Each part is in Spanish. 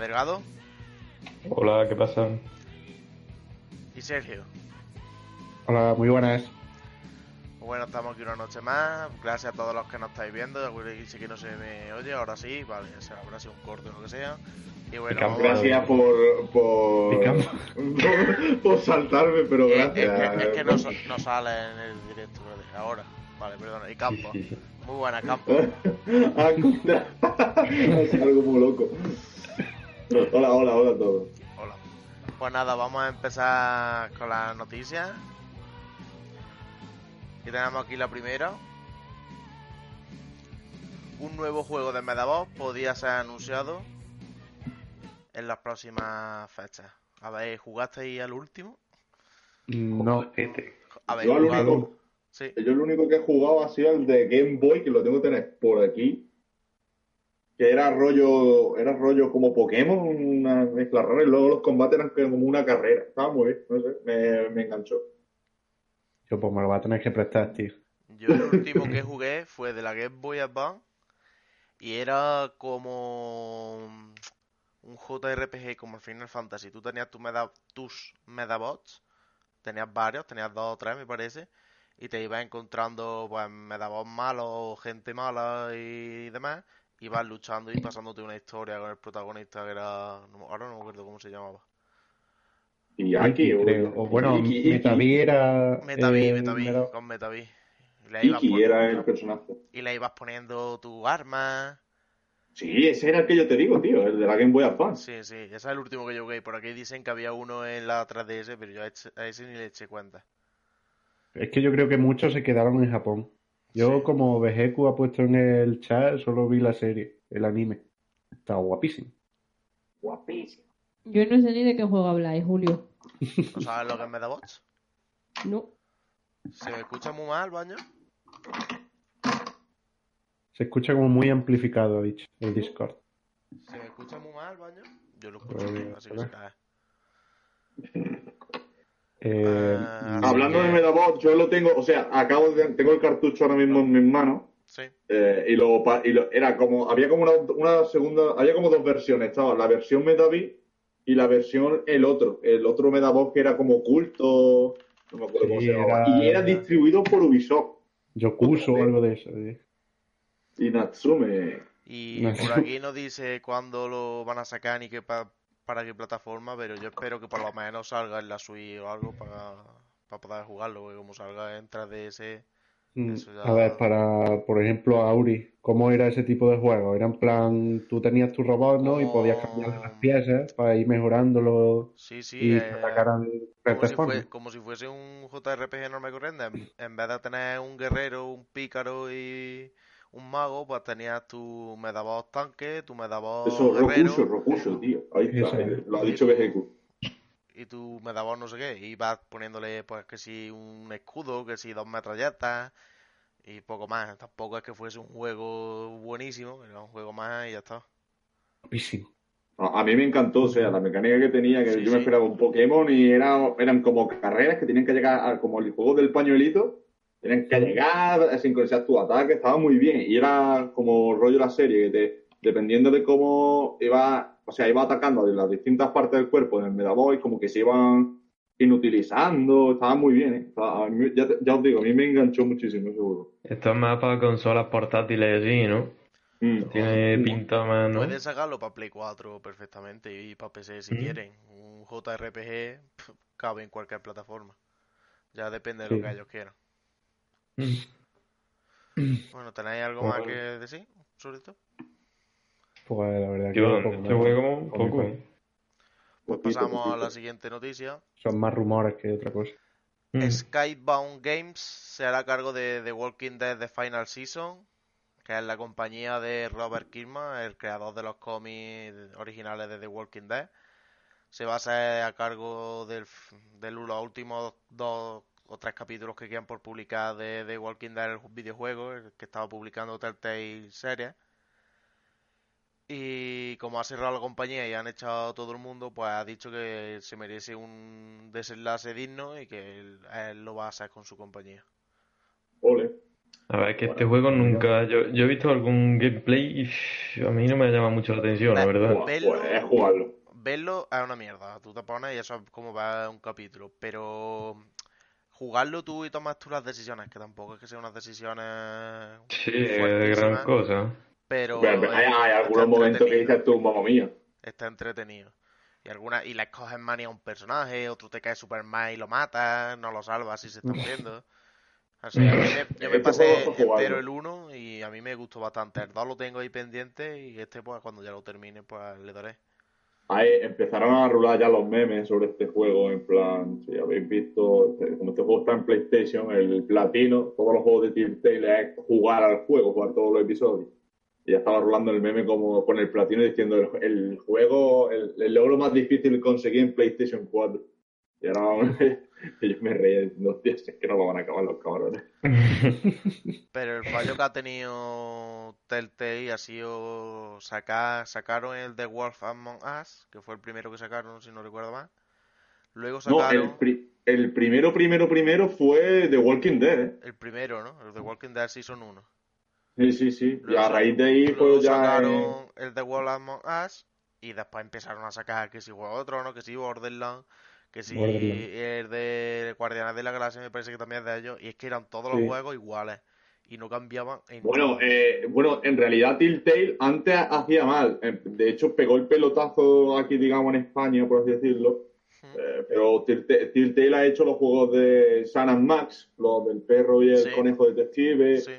Delgado Hola, ¿qué pasa? y Sergio. Hola, muy buenas. Bueno, estamos aquí una noche más. Gracias a todos los que nos estáis viendo. Dice que no se me oye, ahora sí, vale, se habrá sido un corte o lo que sea. Y bueno, Gracias por, por, por, por saltarme, pero gracias. es que, es que no, no sale en el directo vale, ahora. Vale, perdona. Y Campo. Muy buena, Campo. Ah, es algo muy loco. Hola, hola, hola a todos. Hola. Pues nada, vamos a empezar con las noticias. Y tenemos aquí la primera. Un nuevo juego de Medabot podría ser anunciado en las próximas fechas. A ver, ¿jugasteis al último? No, Este. A ver, Yo jugado. único, Sí. yo lo único que he jugado ha sido el de Game Boy, que lo tengo que tener por aquí. Que era rollo, era rollo como Pokémon, una mezcla rara, y luego los combates eran como una carrera. Estaba muy bien, no sé, me, me enganchó. yo pues me lo voy a tener que prestar, tío. Yo el último que jugué fue de la Game Boy Advance y era como un JRPG como el Final Fantasy. Tú tenías tu meda- tus Medabots, tenías varios, tenías dos o tres me parece, y te ibas encontrando pues Medabots malos, gente mala y demás, ibas luchando y pasándote una historia con el protagonista que era, no- ahora no me acuerdo cómo se llamaba. Y aquí, creo. O bueno. Metavi era. Metavi, eh, Metavi, era- con Metavi. Y ibas era el personaje. y le ibas poniendo tu arma. Sí, ese era el que yo te digo, tío, el de la Game Boy Advance. Sí, sí, ese es el último que yo jugué. Por aquí dicen que había uno en la 3DS, pero yo a ese, a ese ni le eché cuenta. Es que yo creo que muchos se quedaron en Japón. Yo, Sí. como Vejeku ha puesto en el chat, solo vi la serie, el anime. Está guapísimo. Guapísimo. Yo no sé ni de qué juego habláis, Julio. ¿No sabes lo que es Medabots? No. ¿Se me escucha muy mal, baño? Se escucha como muy amplificado, ha dicho, el Discord. ¿Se me escucha muy mal, baño? Yo lo escucho Pues, bien, así que se ver. cae. Eh, Ah, Hablando de que- Medabot, yo lo tengo, o sea, acabo de, tengo el cartucho ahora mismo en mis manos. Sí, eh, y lo, pa- y lo- era como, había como una, una segunda, había como dos versiones, estaba la versión Medavi y la versión el otro, el otro Medabot que era como oculto, no me acuerdo cómo Sí, se llamaba, era- y era distribuido por Ubisoft Yokuso o algo de eso. ¿eh? y Natsume. y por aquí no dice cuándo lo van a sacar ni qué pa- para qué plataforma, pero yo espero que por lo menos salga en la Switch o algo para, para poder jugarlo, porque como salga en 3DS, Mm, ya- A ver, para, por ejemplo, Auri, ¿cómo era ese tipo de juego? Era en plan, tú tenías tu robot, ¿no? Y podías cambiar las piezas para ir mejorándolo sí, sí, y eh, como si, fue- como si fuese un JRPG y corriente, en, en vez de tener un guerrero, un pícaro y un mago, pues tenías tu Medabot tanque, tu Medabot Eso, guerrero Rokusho, tío. Ahí está, Eso. eh, lo ha dicho Vejeku. y tu Medabot no sé qué, y vas poniéndole pues que si un escudo, que si dos metralletas y poco más. Tampoco es que fuese un juego buenísimo, era un juego más y ya está. Guapísimo. A a mí me encantó, o sea, la mecánica que tenía, que Sí, yo sí. me esperaba un Pokémon y era, eran como carreras que tenían que llegar a, como el juego del pañuelito, tenían que llegar sincronizar tu ataque, estaba muy bien. Y era como rollo la serie, que te, dependiendo de cómo iba, o sea, iba atacando de las distintas partes del cuerpo del Medaboy, como que se iban inutilizando, estaba muy bien, ¿eh? Estaba- a mí- ya, ya os digo, a mí me enganchó muchísimo ese juego. Esto es más para consolas portátiles así, ¿no? Mm. Tiene pinta más, ¿no? Puedes sacarlo para Play 4 perfectamente y para PC si Mm. quieren. Un JRPG pf, cabe en cualquier plataforma. Ya depende de lo que ellos quieran. Mm. Bueno, ¿tenéis algo más que decir sobre esto? Pues la verdad que Yo, poco este un Poco. Pues pasamos a la siguiente noticia. Son más rumores que otra cosa. Mm. Skybound Games se hará cargo de The Walking Dead The Final Season, que es la compañía de Robert Kirkman, el creador de los cómics originales de The Walking Dead. Se va a hacer a cargo del, de los últimos dos o tres capítulos que quedan por publicar de The Walking Dead, el videojuego, el que estaba publicando Telltale Series. Y como ha cerrado la compañía y han echado a todo el mundo, pues ha dicho que se merece un desenlace digno y que él, él lo va a hacer con su compañía. Ole. A ver, que este juego nunca. Yo, yo he visto algún gameplay y a mí no me llama mucho la atención, la Ve- verdad. Verlo- pues es jugarlo. Verlo es una mierda. Tú te pones y eso es como va un capítulo. Pero jugarlo tú y tomas tú las decisiones, que tampoco es que sean unas decisiones Sí, es gran cosa. pero Pero hay, algunos momentos que entretenido. dices tú, mamma mía. Está entretenido. Y alguna, y le coges manía a un personaje, otro te cae super mal y lo matas, no lo salvas y se está muriendo. Así, a mí me, yo me Este pasé entero el 1 y a mí me gustó bastante. El 2 lo tengo ahí pendiente y este pues cuando ya lo termine pues le daré. Ahí empezaron a rular ya los memes sobre este juego, en plan, si habéis visto, este- como este juego está en PlayStation, el platino, todos los juegos de Telltale es jugar al juego, jugar todos los episodios. Y ya estaba rulando el meme como con el platino diciendo el, el juego, el, el logro más difícil conseguir en PlayStation 4. Y ahora yo me reía diciendo, hostia, es que no lo van a acabar los cabrones. Pero el fallo que ha tenido Telltale ha sido sacar, sacaron el The Wolf Among Us, que fue el primero que sacaron, si no recuerdo mal. Luego No, sacaron el, pri- el primero, primero, primero fue The Walking Dead, ¿eh? el primero, ¿no? El The Walking Dead Season 1. Sí, sí, sí. Y a raíz de ahí fue ya... sacaron eh, el The Wolf Among Us y después empezaron a sacar que si de Tronos, que si Borderlands, que si el de Guardianes de la Galaxia me parece que también es de ellos. Y es que eran todos Sí. los juegos iguales y no cambiaban en Bueno, eh, bueno, en realidad Telltale antes hacía mal. Eh, De hecho, pegó el pelotazo aquí, digamos, en España, por así decirlo. Ujú. Eh, pero Telltale, ha hecho los juegos de Sam and Max, los del perro y el Sí. conejo detective. Sí.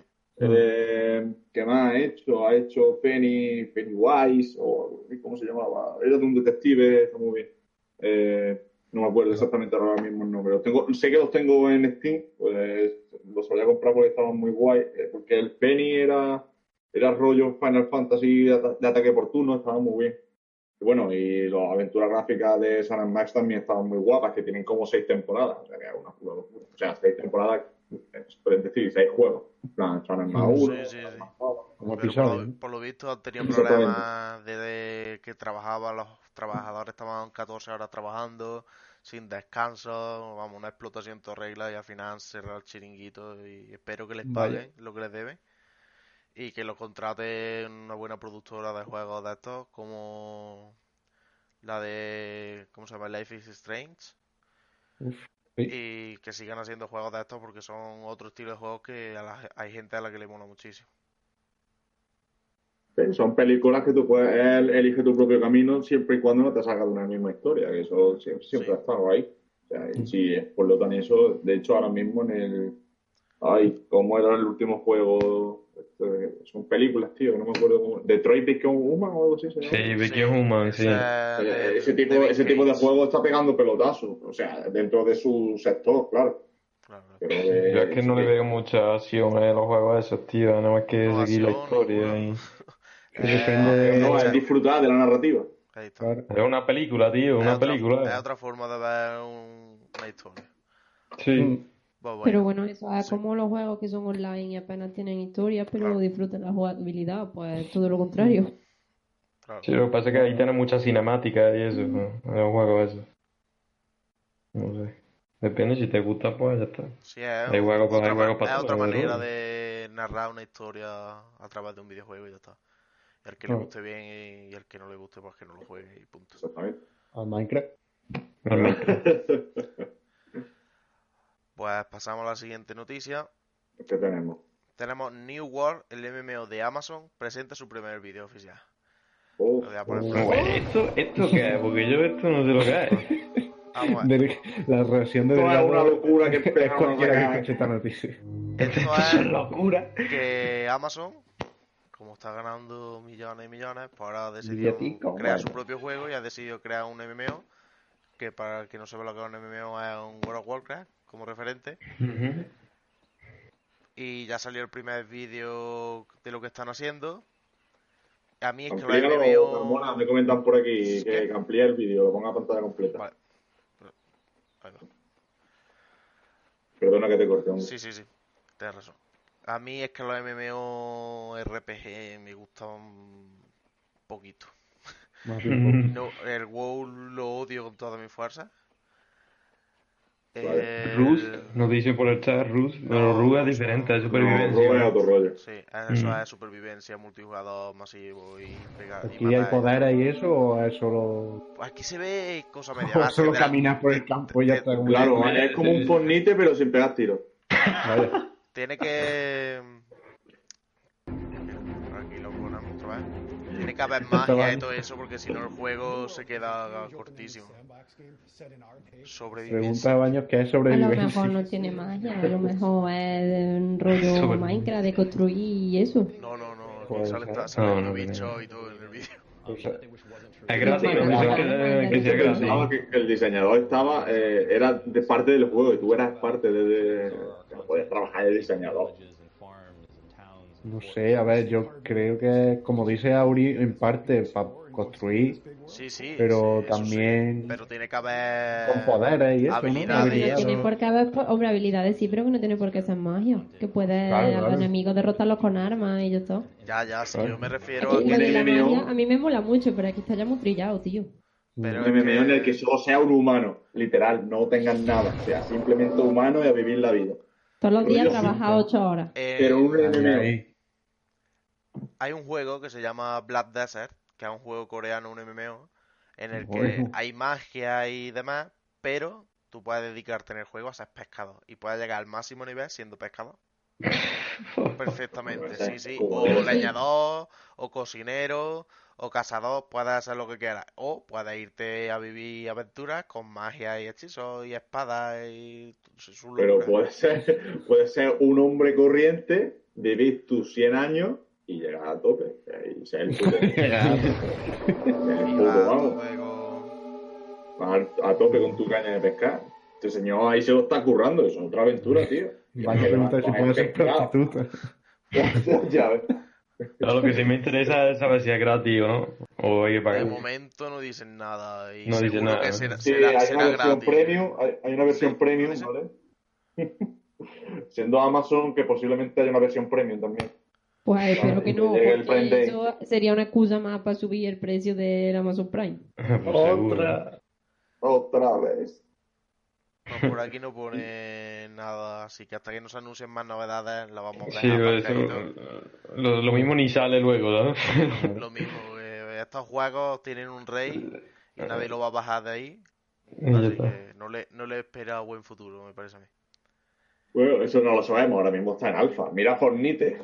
Eh, ¿Qué más ha hecho? Ha hecho Penny, Pennywise, o ¿cómo se llamaba? Era de un detective, está muy bien. Eh, no me acuerdo exactamente ahora mismo el nombre. Los tengo, sé que los tengo en Steam, pues los solía comprar porque estaban muy guay. eh, Porque el Penny era, era rollo Final Fantasy de, ata- de ataque por turno, estaba muy bien. Y bueno, y las aventuras gráficas de San and Max también estaban muy guapas, que tienen como seis temporadas. O sea, que es una pura locura. O sea, seis temporadas, es decir, seis juegos. Plan, San and Max Sí, 1, sí, sí. 2. Como por, lo, por lo visto Exactamente. problemas de, de que trabajaban, los trabajadores estaban 14 horas trabajando sin descanso, vamos, una explotación en toda regla y al final han cerrado el chiringuito y espero que les paguen lo que les deben y que los contrate una buena productora de juegos de estos como la de, ¿cómo se llama? Life is Strange Uf, sí. y que sigan haciendo juegos de estos porque son otro estilo de juegos que a la- hay gente a la que le mola muchísimo. Sí, Son películas que tú puedes, él elige tu propio camino siempre y cuando no te salga de una misma historia, que eso siempre, siempre Sí. ha estado ahí. O sea, y si es por lo tan eso, de hecho ahora mismo en el... Ay, ¿cómo era el último juego? Este, son películas, tío, que no me acuerdo cómo... Detroit Become Human o algo así se llama. Sí, Vicky Human, sí. ese es de- ese tipo, ese tipo de juego está pegando pelotazos, o sea, dentro de su sector, claro. Pero Yo es que no le veo mucha acción a los juegos esos, tío. Nada más que seguir la historia. Y... Depende de- No, Eh, es disfrutar de la narrativa. ahí está. Claro. Es una película, tío, Es una otra- película. Es otra forma de ver un- una historia. Sí. Mm. Pues bueno, Pero bueno, eso es sí. como los juegos que son online y apenas tienen historia, pero Claro. disfrutan la jugabilidad, pues todo lo contrario. claro. Sí, lo que pasa es que ahí tiene mucha cinemática y eso, ¿no? los juegos esos. No sé. Depende si te gusta, pues ya está. Sí, es Hay juegos, pues, otra, hay juegos para es otra manera ¿no? de narrar una historia a través de un videojuego y ya está. Y al que le guste bien y, y al que no le guste, pues que no lo juegue y punto. Exactamente. Al Minecraft. Pues pasamos a la siguiente noticia. ¿Qué tenemos? Tenemos New World, el MMO de Amazon, presenta su primer vídeo oficial. Oh, Oh. ¿esto, ¿Esto qué es? Porque yo esto no sé lo que es. Vamos a ver. De- la reacción de Delgado una locura que es cualquiera que escuche esta noticia. Esto Esto es es locura. que Amazon, como está ganando millones y millones, pues ahora ha decidido crear bueno. su propio juego y ha decidido crear un MMO, que para el que no sepa lo que es un MMO es un World of Warcraft como referente. Ujú. Y ya salió el primer vídeo de lo que están haciendo. A mí es que los Amplíalo, MMO... Carmona, me comentan por aquí que, que amplíe el vídeo, lo ponga a pantalla completa. Vale. Perdona que te corte, hombre. Sí, sí, sí, tienes razón. A mí es que los MMO RPG me gustan un poquito. No, el WoW lo odio con toda mi fuerza. El- Rus, nos dice por el chat Rus, pero Rus es diferente, es supervivencia. Es otro rollo. Sí, eso Mm. es supervivencia, multijugador masivo y pegar. y ¿Aquí hay matar. poderes y eso o es solo, Pues aquí se ve cosas media o solo la- caminas por el campo y ya está? Claro, es como un Fornite, pero sin pegar tiros. Vaya. Tiene que. Aquí lo ponemos otra vez. Tiene que haber magia y todo eso, porque si no el juego se queda cortísimo. Pregunta Sobrevivencia. a Baños que es A lo sobrevivencia. mejor no tiene magia, a lo mejor es un rollo Sobre- Minecraft de construir y eso. No, no, no. Salen, ser. salen No, no, bichos y todo en el vídeo. O sea, Es gratis, que el diseñador estaba, eh, era de parte del juego y tú eras parte de, de- no podías trabajar de diseñador. No sé, a ver, yo creo que, como dice Auri, en parte para construir Sí, sí. Pero sí, sí. también- Pero tiene que haber. con poderes y eso, ¿no? habilidades. Tiene por qué haber, hombre, habilidades sí, pero que no tiene por qué ser magia. Que puede Claro, a claro. los enemigos derrotarlos con armas y ya está. Ya, ya, si Claro. yo me refiero a que. la magia a mí me mola mucho, pero aquí está ya muy trillado, tío. Pero Un MMO en el que solo sea un humano, literal, no tengan nada, sea, simplemente humano y a vivir la vida. Todos los días trabaja sí, ocho horas. eh, Pero un MMO. Hay un juego que se llama Black Desert, que es un juego coreano, un MMO, en el que hay magia y demás, pero tú puedes dedicarte en el juego a ser pescador y puedes llegar al máximo nivel siendo pescador. Perfectamente, sí, sí. O leñador, o cocinero, o cazador, puedes hacer lo que quieras. O puedes irte a vivir aventuras con magia y hechizos y espadas y su- Pero locura. puede ser, puede ser un hombre corriente, vivir tus 100 años y llegar a tope. Y ser el puto, a vamos, tope con- vas a, a tope con tu caña de pescar. Este señor ahí se lo está currando, eso es otra aventura, tío. Baños pregunta si puede ser prostituta. ya ves. Lo que sí me interesa es saber si es gratis o no. O hay que De pagar. momento no dicen nada y No dicen nada, que ¿no? será, Sí, será- hay será una versión gratis. premium, hay, hay una versión Sí, premium. ¿vale? Siendo Amazon que posiblemente haya una versión premium también. Pues espero que no, porque eso sería una excusa más para subir el precio del Amazon Prime. Pues. Otra. Otra vez. No, por aquí no pone nada, así que hasta que no se anuncien más novedades la vamos a Sí, dejar eso, lo, lo mismo ni sale luego, ¿no? Lo mismo, eh, estos juegos tienen un rey y nadie lo va a bajar de ahí, así que no le, no le espera buen futuro, me parece a mí. Bueno, eso no lo sabemos, ahora mismo está en alfa. Mira Fornite,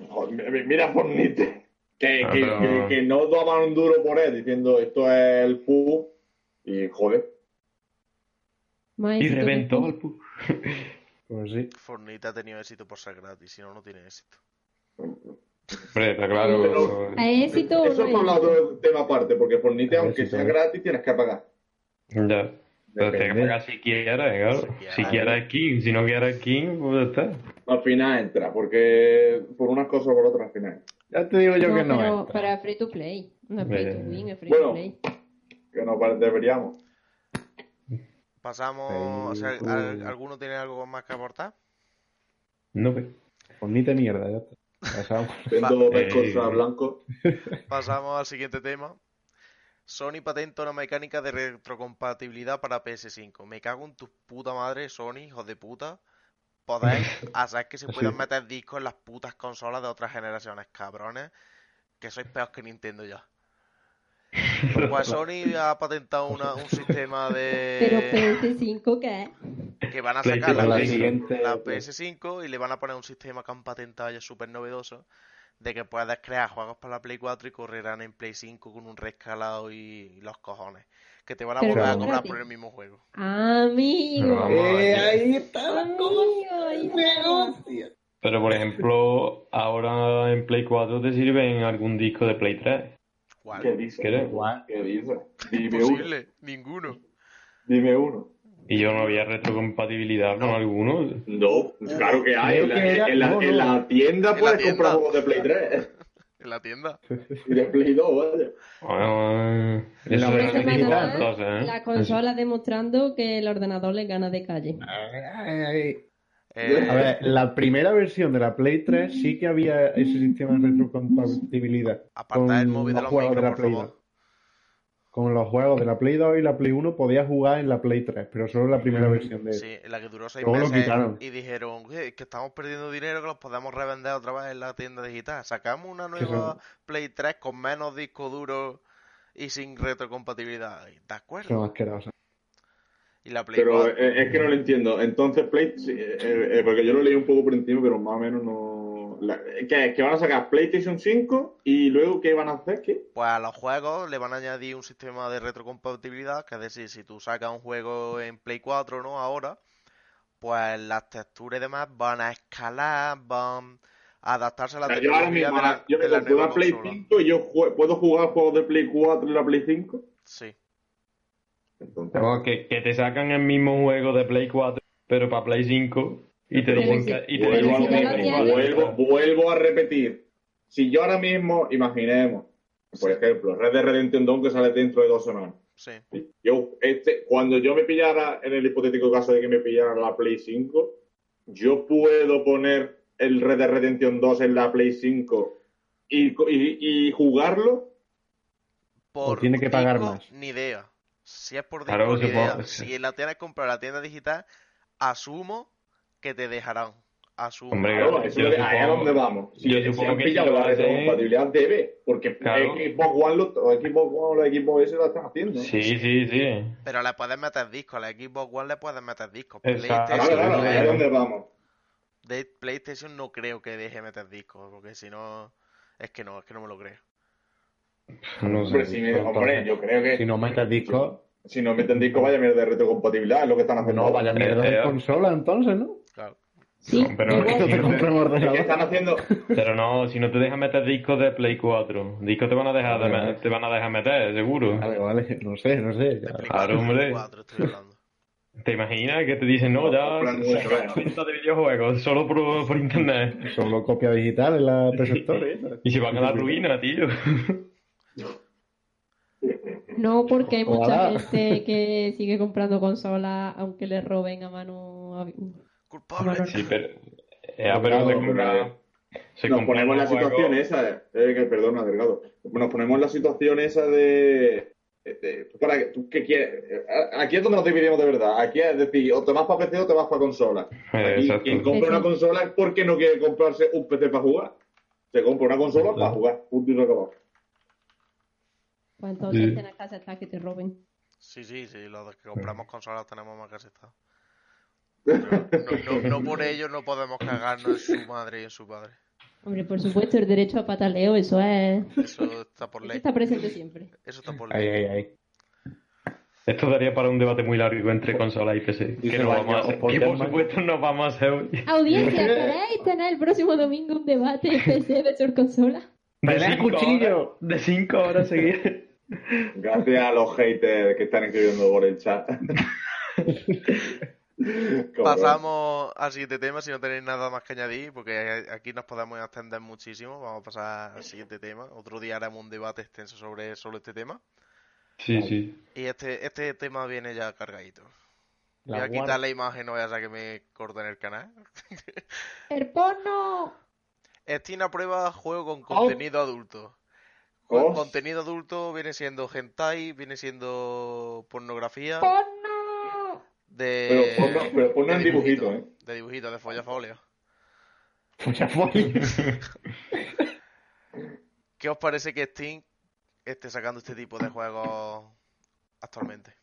mira Fornite. Que, Ah, que, pero- que, que no toman un duro por él diciendo esto es el pu y joder. Y reventó al pu. Pues sí. Fortnite ha tenido éxito por ser gratis, si no, no tiene éxito. Hombre, está claro. Pero- ¿A éxito o Eso no es para éxito? otro tema aparte, porque Fornite, aunque sea gratis, tienes que pagar. Ya. Pero tienes que pagar si quieres, claro. Si quieres. Skin, si no quieres skin, pues está. Al final entra, porque por unas cosas o por otras al final. Ya te digo yo que no pero, entra. es free to play. No es free to win, es free bueno. to play. Que no deberíamos. Pasamos, o sea, ¿al- ¿alguno tiene algo más que aportar? No, pues. Fornite mierda, ya está. Pasamos. Vendo eh, a blanco. Pasamos al siguiente tema. Sony patenta una mecánica de retrocompatibilidad para PS5. Me cago en tu puta madre, Sony, hijo de puta. Podéis hacer que se puedan Sí. meter discos en las putas consolas de otras generaciones, cabrones. Que sois peor que Nintendo ya. Pues Sony ha patentado una- un sistema Pero de... PS5, ¿qué? que van a sacar la, PlayStation la PS siguiente. la PS5 y le van a poner un sistema que han patentado ya súper novedoso de que puedes crear juegos para la Play 4 y correrán en Play 5 con un rescalado y los cojones. Que te van a Pero volver a cobrar por el mismo juego. Amigo. Eh, ahí está la está. Pero por ejemplo, ahora en Play 4 te sirven algún disco de Play 3. ¿Cuál? ¿Qué dices? ¿Quieres? ¿Qué dices? Dime uno. Imposible, ninguno. Dime uno. Y yo no había retrocompatibilidad con alguno. No, claro que hay. En la, era- en la- no, en no. la tienda En la puedes tienda. comprar juegos de Play 3 En la tienda. y de Play 2, vaya. Bueno, eso La digital, digital, entonces, ¿eh? La consola demostrando que el ordenador le gana de calle. Ay, ay. Eh, A ver, la primera versión de la Play 3 sí que había ese sistema de retrocompatibilidad Apartad el con móvil de los juegos de micros, la Play favor. 2. con los juegos de la Play 2 y la Play 1 podías jugar en la Play 3, pero solo en la primera versión de Sí, en la que duró seis Luego lo meses quitaron. y dijeron "Oye, que estamos perdiendo dinero que los podemos revender otra vez en la tienda digital. Sacamos una nueva Play 3 con menos disco duro y sin retrocompatibilidad. ¿De acuerdo? asquerosas. Y la Play Pero 4 eh, es que no lo entiendo. Entonces, Play, eh, eh, porque yo lo leí un poco por encima, pero más o menos no. la- ¿qué, qué van a sacar? PlayStation 5 y luego ¿qué van a hacer? ¿Qué? Pues a los juegos le van a añadir un sistema de retrocompatibilidad, que es decir, si tú sacas un juego en Play 4, ¿no? Ahora, pues las texturas y demás van a escalar, van a adaptarse a la sea, yo ahora tecnología mismo, de la, yo de la nueva una Play consola. 5 y yo jue- puedo jugar juegos de Play 4 y la Play 5. Sí. Entonces, Vamos, que, que te sacan el mismo juego de Play 4, pero para Play 5, y te dicen si- que. Y te pero vuelvo, si vuelvo, vuelvo a repetir. Si yo ahora mismo, imaginemos, por ejemplo, Red Dead Redemption 2 que sale dentro de dos semanas. Sí. Yo, este, cuando yo me pillara, en el hipotético caso de que me pillara la Play 5, yo puedo poner el Red Dead Redemption 2 en la Play 5 y, y, y jugarlo. Por tiene que pagar más? Ni idea. Si es por disco, Claro, idea. Si la tienes comprada en la tienda digital, asumo que te dejarán. Asumo. Hombre, Claro, Claro, eso yo es ahí a donde vamos. Si, yo si supongo han que pillado la retrocompatibilidad debe, porque Claro. Xbox One, lo, o Xbox One o la Xbox S lo están haciendo. Sí, sí, sí. Pero le puedes meter discos. A la Xbox One le puedes meter discos. Exacto. Claro, PlayStation, claro, no ahí a donde vamos. de PlayStation no creo que deje meter discos. Porque si no. Es que no, es que no me lo creo. No Hombre, sé. si me- hombre, yo creo que Si no metes discos, si no meten disco vaya mierda de retrocompatibilidad, es lo que están haciendo. no vaya mierda de Eh, eh. consola entonces, ¿no? Claro. Sí, Pero- no te que ordenador. están haciendo. Pero no, si no te dejan meter discos de Play 4, discos te van a dejar, de Vale, me- vale. te van a dejar meter, seguro. Vale, vale, no sé, no sé. Claro, 4, hombre. Play 4 estoy hablando. ¿Te imaginas que te dicen, no, ya venta de videojuegos solo por, por internet? Solo copia digital en la preceptora. ¿eh? Y se van a la ruina, tío. No, porque hay mucha Ojalá. gente que sigue comprando consolas aunque le roben a mano. a- Culpable. Bueno, Sí, pero... eh, ah, pero se compra... se Nos ponemos en la un juego- situación esa, eh, que perdona, Delgado. Nos ponemos en la situación esa de. de- ¿tú para qué, tú qué quieres? Eh, Aquí es donde nos dividimos de verdad. Aquí es decir, o te vas para PC o te vas para consola. Eh, Aquí, exacto. quien compra una consola es porque no quiere comprarse un PC para jugar. Se compra una consola para jugar. Punto y acabó. Pues entonces Sí. tienes que aceptar que te roben. Sí, sí, sí. Los que compramos consolas tenemos más que. No, no, no por ello no podemos cagarnos en su madre y en su padre. Hombre, por supuesto, el derecho a pataleo, eso es. Eso está por Eso ley. está presente siempre. Eso está por ley. ahí, ahí. Esto daría para un debate muy largo entre consola y PC. Que, no vamos a hacer, por supuesto no vamos a hacer hoy. Audiencia, ¿queréis tener el próximo domingo un debate PC versus consola? De ¡Pelea cinco cuchillo! horas- de 5 horas seguidas. Gracias a los haters que están escribiendo por el chat. Pasamos al siguiente tema si no tenéis nada más que añadir, porque aquí nos podemos extender muchísimo. Vamos a pasar al siguiente tema. Otro día haremos un debate extenso sobre, sobre este tema. Sí, sí. Y este, este tema viene ya cargadito. Voy La a quitar guarda. la imagen, no vaya a ser que me corten el canal. ¡El porno! Steam aprueba juego con contenido adulto. Oh. Contenido adulto viene siendo hentai, viene siendo pornografía ¡Porno! de... Pero ponlo, pero ponlo en de dibujito, ¿eh? De dibujito, de follafolio. Mucha folla. ¿Qué os parece que Steam esté sacando este tipo de juegos actualmente?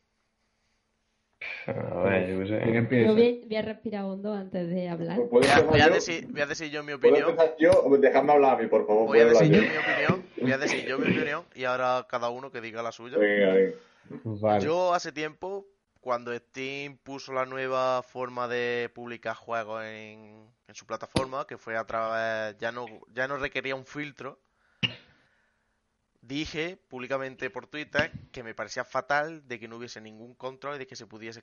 A ver, yo qué ¿Quién sé. Yo empieza? voy, voy a respirar hondo antes de hablar. ¿Puedo Voy a, voy decir, voy a decir yo mi ¿Puedo opinión. yo? Dejadme hablar a mí, por favor. Voy a decir yo mi opinión. Voy a decir yo mi opinión y ahora cada uno que diga la suya. Venga, venga. Vale. Yo hace tiempo, cuando Steam puso la nueva forma de publicar juegos en, en su plataforma, que fue a través, ya no, ya no requería un filtro, dije públicamente por Twitter que me parecía fatal de que no hubiese ningún control y de que se pudiese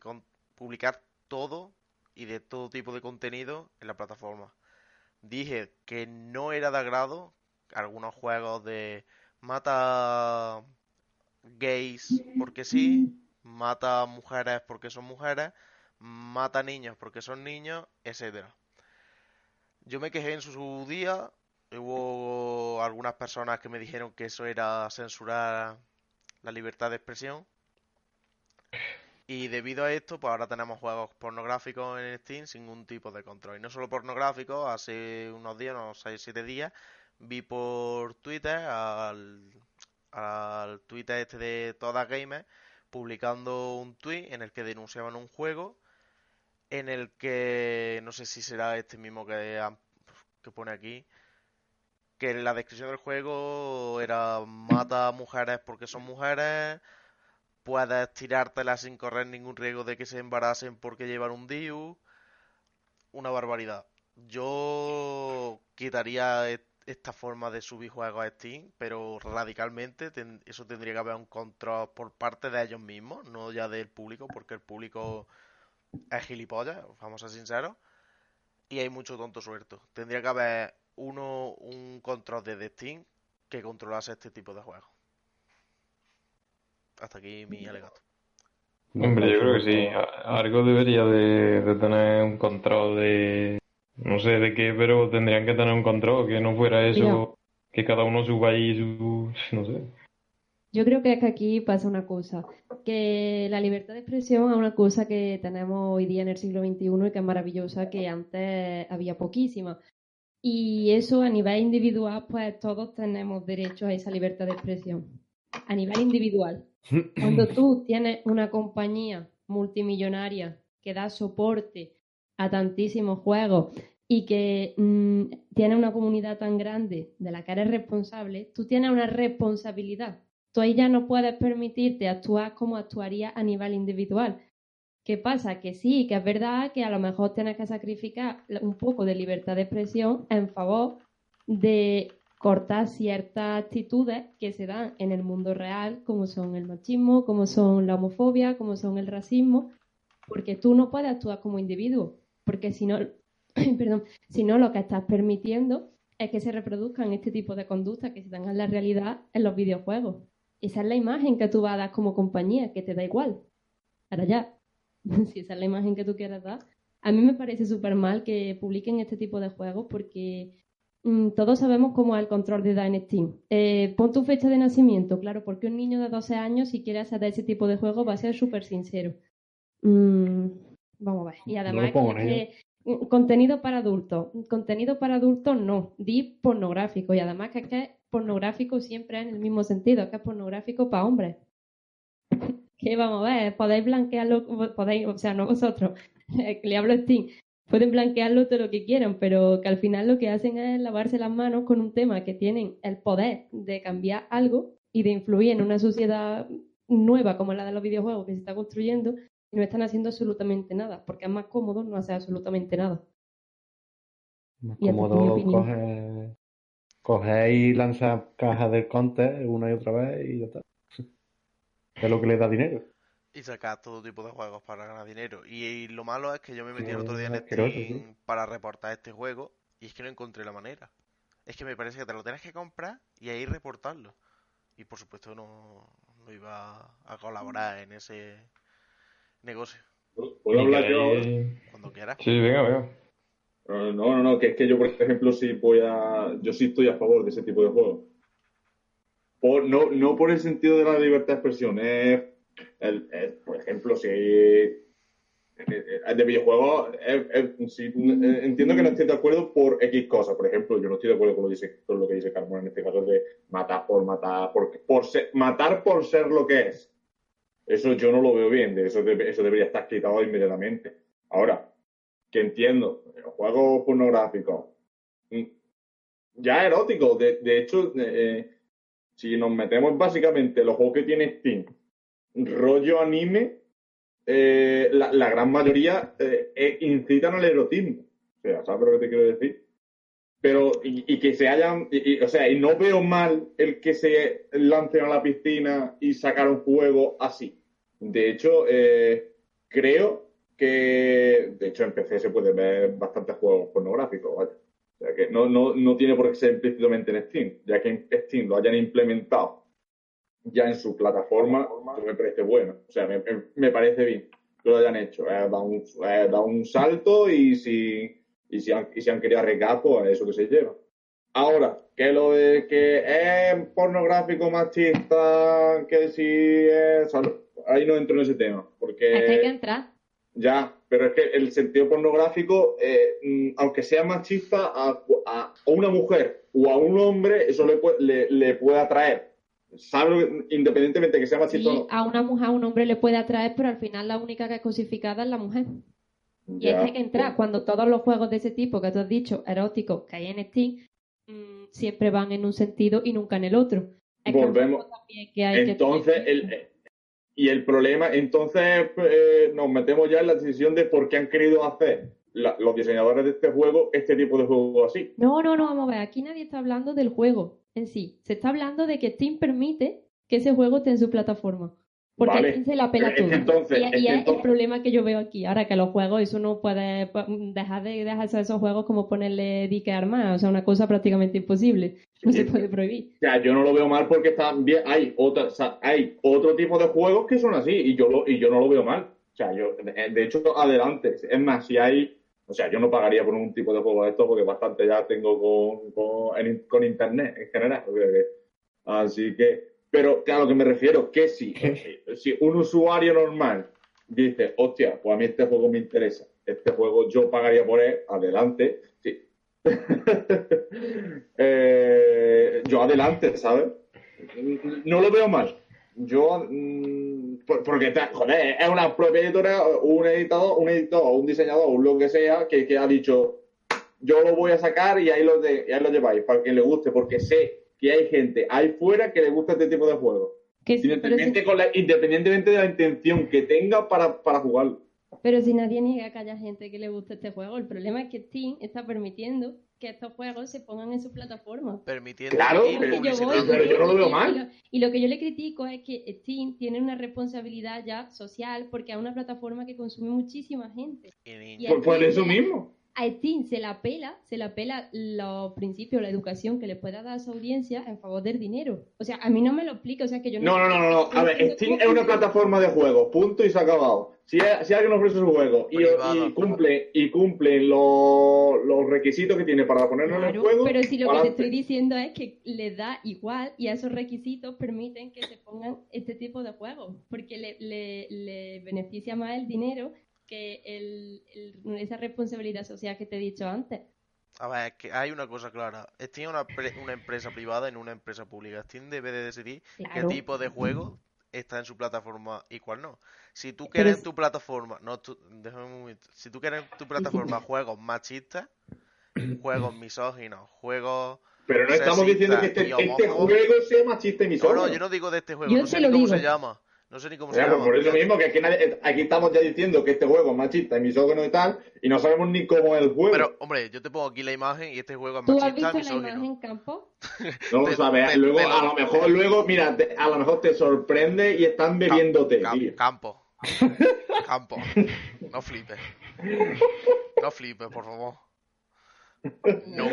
publicar todo y de todo tipo de contenido en la plataforma. Dije que no era de agrado algunos juegos de mata gays porque sí, mata mujeres porque son mujeres, mata niños porque son niños, etcétera. Yo me quejé en su día, hubo algunas personas que me dijeron que eso era censurar la libertad de expresión. Y debido a esto, pues ahora tenemos juegos pornográficos en Steam sin ningún tipo de control. Y no solo pornográficos, hace unos días, unos 6-7 días, vi por Twitter al, Twitter este de Toda Gamer publicando un tweet en el que denunciaban un juego en el que no sé si será este mismo que, que pone aquí que en la descripción del juego era mata a mujeres porque son mujeres puedes tirártelas sin correr ningún riesgo de que se embaracen porque llevan un DIU una barbaridad yo quitaría e- esta forma de subir juegos a Steam, pero radicalmente ten- eso tendría que haber un control por parte de ellos mismos, no ya del público, porque el público es gilipollas, vamos a ser sinceros, y hay mucho tonto suelto. Tendría que haber uno, un control desde Steam que controlase este tipo de juegos. Hasta aquí mi alegato. Hombre, yo creo que sí. Algo debería de, de tener un control de... No sé de qué, pero tendrían que tener un control, que no fuera eso, Mira. que cada uno suba ahí su... No sé. Yo creo que es que aquí pasa una cosa, que la libertad de expresión es una cosa que tenemos hoy día en el siglo XXI y que es maravillosa, que antes había poquísima. Y eso a nivel individual, pues todos tenemos derecho a esa libertad de expresión. A nivel individual. Cuando tú tienes una compañía multimillonaria que da soporte a tantísimos juegos y que mm, tiene una comunidad tan grande de la que eres responsable, tú tienes una responsabilidad. Tú ahí ya no puedes permitirte actuar como actuarías a nivel individual. ¿Qué pasa? Que sí, que es verdad que a lo mejor tienes que sacrificar un poco de libertad de expresión en favor de cortar ciertas actitudes que se dan en el mundo real, como son el machismo, como son la homofobia, como son el racismo, porque tú no puedes actuar como individuo, porque si no, perdón, si no lo que estás permitiendo es que se reproduzcan este tipo de conductas que se dan en la realidad en los videojuegos. Esa es la imagen que tú vas a dar como compañía, que te da igual. Ahora ya, si esa es la imagen que tú quieras dar, a mí me parece súper mal que publiquen este tipo de juegos porque mm, todos sabemos cómo es el control de edad en Steam. Eh, pon tu fecha de nacimiento, claro, porque un niño de 12 años, si quiere hacer ese tipo de juego, va a ser súper sincero. Mm, vamos a ver. Y además que- que, mm, contenido para adultos. Contenido para adultos no, di pornográfico. Y además que es que pornográfico siempre en el mismo sentido, que es pornográfico para hombres. ¿Qué vamos a ver? Podéis blanquearlo, podéis, o sea, no vosotros, que le hablo a Steam, pueden blanquearlo todo lo que quieran, pero que al final lo que hacen es lavarse las manos con un tema que tienen el poder de cambiar algo y de influir en una sociedad nueva como la de los videojuegos que se está construyendo y no están haciendo absolutamente nada, porque es más cómodo no hacer absolutamente nada. Más Y cómodo coger, coger y lanzar cajas de content una y otra vez y ya está. Es lo que le da dinero. Y sacar todo tipo de juegos para ganar dinero. Y, y lo malo es que yo me metí el Sí, otro día en Steam sí. para reportar este juego y es que no encontré la manera. Es que me parece que te lo tienes que comprar y ahí reportarlo. Y por supuesto no, no iba a colaborar en ese negocio. ¿Puedo hablar yo? ahora? Cuando quieras. Sí, venga, venga. No, no, no, que es que yo, por ejemplo, sí voy a. Yo sí estoy a favor de ese tipo de juegos. Por, no, no por el sentido de la libertad de expresión, es. el- es, por ejemplo, si. De videojuegos, es- es- sí, eh, entiendo que no estoy de acuerdo por X cosas. Por ejemplo, yo no estoy de acuerdo con lo, que dice, con lo que dice Carmona en este caso de matar por matar, por, por ser, matar por ser lo que es. Eso yo no lo veo bien, de eso, debe- eso debería estar quitado inmediatamente. Ahora, que entiendo, juegos pornográficos, mm, ya eróticos, de, de hecho, eh, si nos metemos básicamente en los juegos que tiene Steam, rollo anime, eh, la, gran mayoría eh, incitan al erotismo. O sea, ¿sabes lo que te quiero decir? Pero, y, que se hayan, o sea, y no veo mal el que se lancen a la piscina y sacar un juego así. De hecho, eh, creo que, de hecho, en PC se puede ver bastantes juegos pornográficos, ¿vale? O sea, que no, no, no tiene por qué ser explícitamente en Steam, ya que en Steam lo hayan implementado ya en su plataforma, pues me parece bueno. O sea, me, me- parece bien que lo hayan hecho. Eh, da, un, eh, da un salto y si, y si han, y si han querido arriesgar, pues eso que se lleva. Ahora, que lo de que es pornográfico machista, que si es... Ahí no entro en ese tema, porque... Es que hay que entrar. Ya, pero es que el sentido pornográfico, eh, mm, aunque sea machista, a, a una mujer o a un hombre, eso le, puede- le, le puede atraer. Independientemente de que sea machista o Sí, no. a una mujer, a un hombre le puede atraer, pero al final la única que es cosificada es la mujer. Y es que hay que entrar. Cuando todos los juegos de ese tipo que tú has dicho, eróticos, que hay en Steam, mm, siempre van en un sentido y nunca en el otro. Es Volvemos. también que hay Entonces, el, y el problema, entonces eh, nos metemos ya en la decisión de por qué han querido hacer la- los diseñadores de este juego este tipo de juego así. No, no, no, vamos a ver. Aquí nadie está hablando del juego en sí. Se está hablando de que Steam permite que ese juego esté en su plataforma. Porque Vale. se la pela todo. entonces- y es que y es entonces- el problema que yo veo aquí. Ahora que los juegos, eso no puede dejar de dejarse esos juegos como ponerle dique armada. O sea, una cosa prácticamente imposible. No se puede prohibir. O sea, yo no lo veo mal porque está bien, hay otra, o sea, hay otro tipo de juegos que son así y yo lo, y yo no lo veo mal. O sea, yo, de de hecho, adelante. Es más, si hay, o sea, yo no pagaría por un tipo de juego de esto porque bastante ya tengo con, con, con internet en general. así que, pero a lo que me refiero, que si, si un usuario normal dice, hostia, pues a mí este juego me interesa, este juego yo pagaría por él, adelante, sí. Eh, yo adelante, ¿sabes? No lo veo mal. Yo, mm, por- porque, joder, es una propia editora, un editador, un editor, un diseñador, un lo que sea, que, que ha dicho, yo lo voy a sacar y ahí lo, de, y ahí lo lleváis, para que le guste, porque sé que hay gente ahí fuera que le gusta este tipo de juegos. Que sí, pero, si, Independientemente, con la- independientemente de la intención que tenga para, para jugarlo. pero si nadie niega que haya gente que le guste este juego, el problema es que Steam está permitiendo que estos juegos se pongan en su plataforma. Permitiendo Claro, ir pero- que yo voy, pero yo no lo veo y- mal. Y lo, y lo que yo le critico es que Steam tiene una responsabilidad ya social porque es una plataforma que consume muchísima gente. Y Por, por eso mismo. A Steam se la pela, se la pela los principios, la educación que le pueda dar a su audiencia en favor del dinero. O sea, a mí no me lo explica, o sea, que yo No, no, no, no, no. A ver, Steam es una plataforma de juegos, punto y se ha acabado. Si, si alguien ofrece su juego y, cumple y cumple los, los requisitos que tiene para ponerlo en el juego, pero si lo que te estoy diciendo es que le da igual y a esos requisitos permiten que se pongan este tipo de juegos, porque le, le- le beneficia más el dinero que el- el- esa responsabilidad social que te he dicho antes. A ver, es que hay una cosa clara. Steam es una, pre- una empresa privada no una empresa pública. Steam debe de decidir Claro. qué tipo de juego está en su plataforma y cuál no. Si tú quieres es- en tu plataforma, no, tú, déjame un momento. Si tú quieres en tu plataforma juegos machistas, juegos misóginos, juegos... Pero no estamos diciendo que este, este juego sea machista y No, misógino. no, yo no digo de este juego, Yo no sé ni lo cómo digo. se llama. No sé ni cómo se llama. por eso mismo, que aquí, estamos ya diciendo que este juego es machista y misógino y tal, y no sabemos ni cómo es el juego. Pero, hombre, yo te pongo aquí la imagen y este juego es ¿Tú has machista, visto la misógino. imagen, Campo? no lo sabes. luego, te a lo mejor, luego, mira, te- a lo mejor te sorprende y están bebiéndote, Cam- tío. campo. Campo. No flipes. No flipes, por favor. No.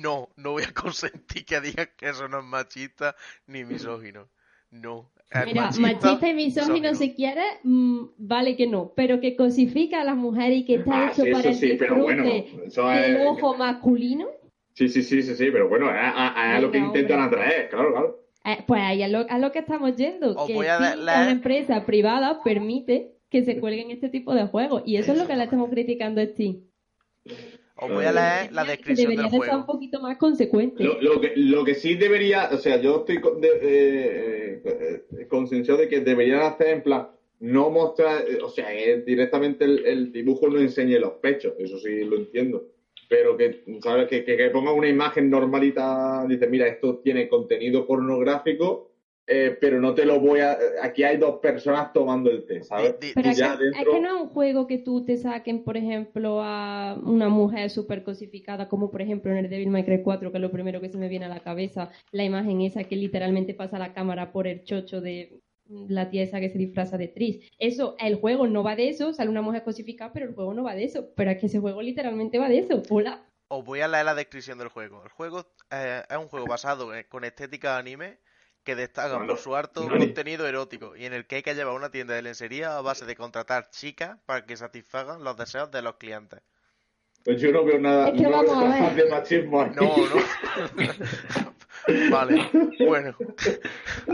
No, no voy a consentir que digas que eso no es machista ni misógino. No. Es Mira, machista y misógino si quieres, mm, vale que no, pero que cosifica a las mujeres y que está Ah, hecho sí, para eso el sí, pero bueno, disfrute del es... ojo masculino, Sí, sí, sí, sí, sí, pero bueno, es, es- es lo que intentan hombre. atraer, claro, claro. Eh, pues ahí a lo, a lo que estamos yendo, Os que voy a Steam, leer- una empresa privada, permite que se cuelguen este tipo de juegos. Y eso es lo que le estamos criticando a Steam. Os voy a leer la descripción debería del de estar un juego. poquito más consecuente. Lo, lo que, lo que sí debería, o sea, yo estoy con- de- eh, eh, concienciado de que deberían hacer en plan, no mostrar, eh, o sea, directamente el, el dibujo no enseñe los pechos, eso sí lo entiendo. Pero que, ¿sabes? Que, que, que ponga una imagen normalita, dice, mira, esto tiene contenido pornográfico, eh, pero no te lo voy a. Aquí hay dos personas tomando el té, ¿sabes? Pero es, ya que, es dentro- que no es un juego que tú te saquen, por ejemplo, a una mujer súper cosificada, como por ejemplo en el Devil May Cry 4, que es lo primero que se me viene a la cabeza, la imagen esa que literalmente pasa la cámara por el chocho de la tía esa que se disfraza de Tris. Eso, el juego no va de eso, sale una mujer cosificada, pero el juego no va de eso. Pero es que ese juego literalmente va de eso. Hola. Os voy a leer la descripción del juego. El juego eh, es un juego basado en- con estética anime que destaca No, por su ni- contenido erótico y en el que hay que llevar una tienda de lencería a base de contratar chicas para que satisfagan los deseos de los clientes. Pues yo no veo nada, Es que no vamos veo a nada ver. de machismo ahí. No, no. vale, bueno.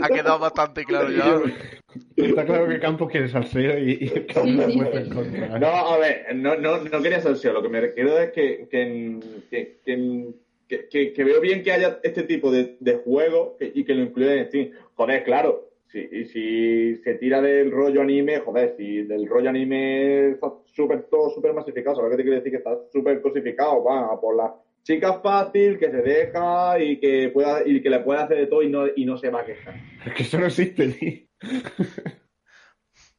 Ha quedado bastante claro ya. Está claro que Campos quiere salseo y, y Campos Sí, sí. No, a ver, no, no, no quería ser SEO. Lo que me refiero es que, que, que, que, veo bien que haya este tipo de, de juegos y que lo incluyan en Steam. Joder, claro. Si, y si se tira del rollo anime, joder, si del rollo anime está súper todo súper masificado, ¿sabes qué te quiero decir? Que está súper cosificado, va, por la chica fácil, que se deja y que pueda, y que le puede hacer de todo y no, y no se va a quejar. Es que eso no existe, tío.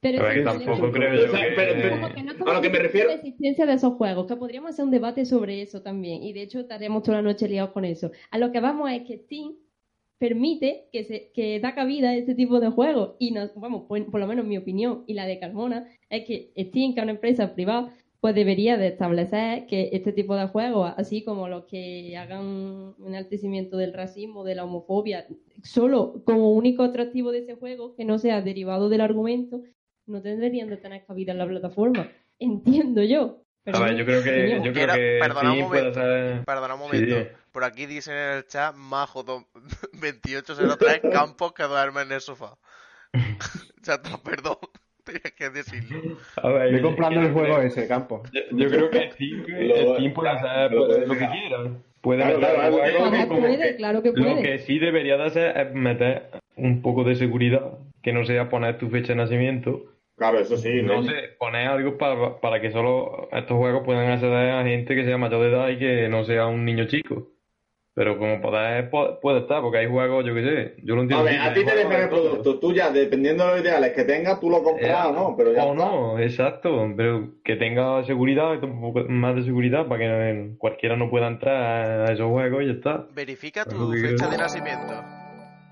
Pero Pero es que tampoco creo O yo sea, que... pero- pero- como que no es a como lo que me refiero- la existencia de esos juegos, que podríamos hacer un debate sobre eso también, y de hecho estaremos toda la noche liados con eso. A lo que vamos es que Steam permite que se que da cabida a este tipo de juegos, y nos, vamos, por, por lo menos mi opinión y la de Carmona, es que Steam, que es una empresa privada, pues debería de establecer que este tipo de juegos, así como los que hagan un enaltecimiento del racismo, de la homofobia, solo como único atractivo de ese juego, que no sea derivado del argumento, no tendrían de tener cabida en la plataforma. Entiendo yo. Pero A ver, yo creo que, yo creo Era- que perdona un sí momento. ser... Perdona un Sí, momento. Por aquí dicen en el chat, Majo do- 2803 Campos que duerme en el sofá. está, perdón. Tenía que decirlo. A ver, Estoy yo- comprando el juego creo- ese, Campos. Yo, yo creo que Steam, Lo- Steam puede hacer lo lo que quiera. Puede Claro, meter claro, juegos claro, puede, que Lo que sí debería de hacer es meter un poco de seguridad, que no sea poner tu fecha de nacimiento. Claro, eso sí. No ¿no? sé, poner algo para, para que solo estos juegos puedan acceder a gente que sea mayor de edad y que no sea un niño chico. Pero como pu- puede estar, porque hay juegos, yo qué sé, yo lo A entiendo. ver, sí, a ti te dejan el producto. Tú ya, dependiendo de los ideales que tengas, tú lo compras Eh, o no, pero ya o está. no, exacto, pero que tenga seguridad, un poco más de seguridad para que eh, cualquiera no pueda entrar a esos juegos y ya está. Verifica tu fecha creo. de nacimiento.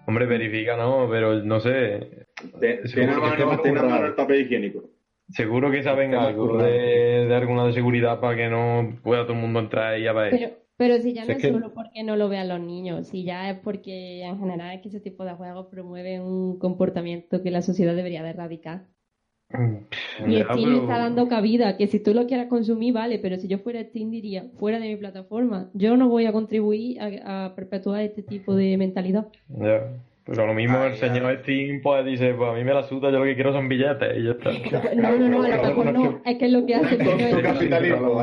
Hombre, verifica, no, pero no sé, Ten, Seguro ten a que mano, tengo ten a currado. mano el papel higiénico. seguro que saben Tema algo de, de alguna de seguridad para que no pueda todo el mundo entrar y a ver. Pero, pero si ya Si no es que- solo porque no lo vean los niños, si ya es porque en general es que ese tipo de juegos promueven un comportamiento que la sociedad debería de erradicar. Y Ya, Steam pero- está dando cabida, que si tú lo quieras consumir, vale, pero si yo fuera Steam diría, fuera de mi plataforma, yo no voy a contribuir a, a perpetuar este tipo de mentalidad. Ya. Pero lo mismo Ay, el señor Steam pues dice, pues a mí me la suda, yo lo que quiero son billetes y ya está. No, no, no, a lo Claro, mejor no, no, es que es lo que hace Con tu capitalismo,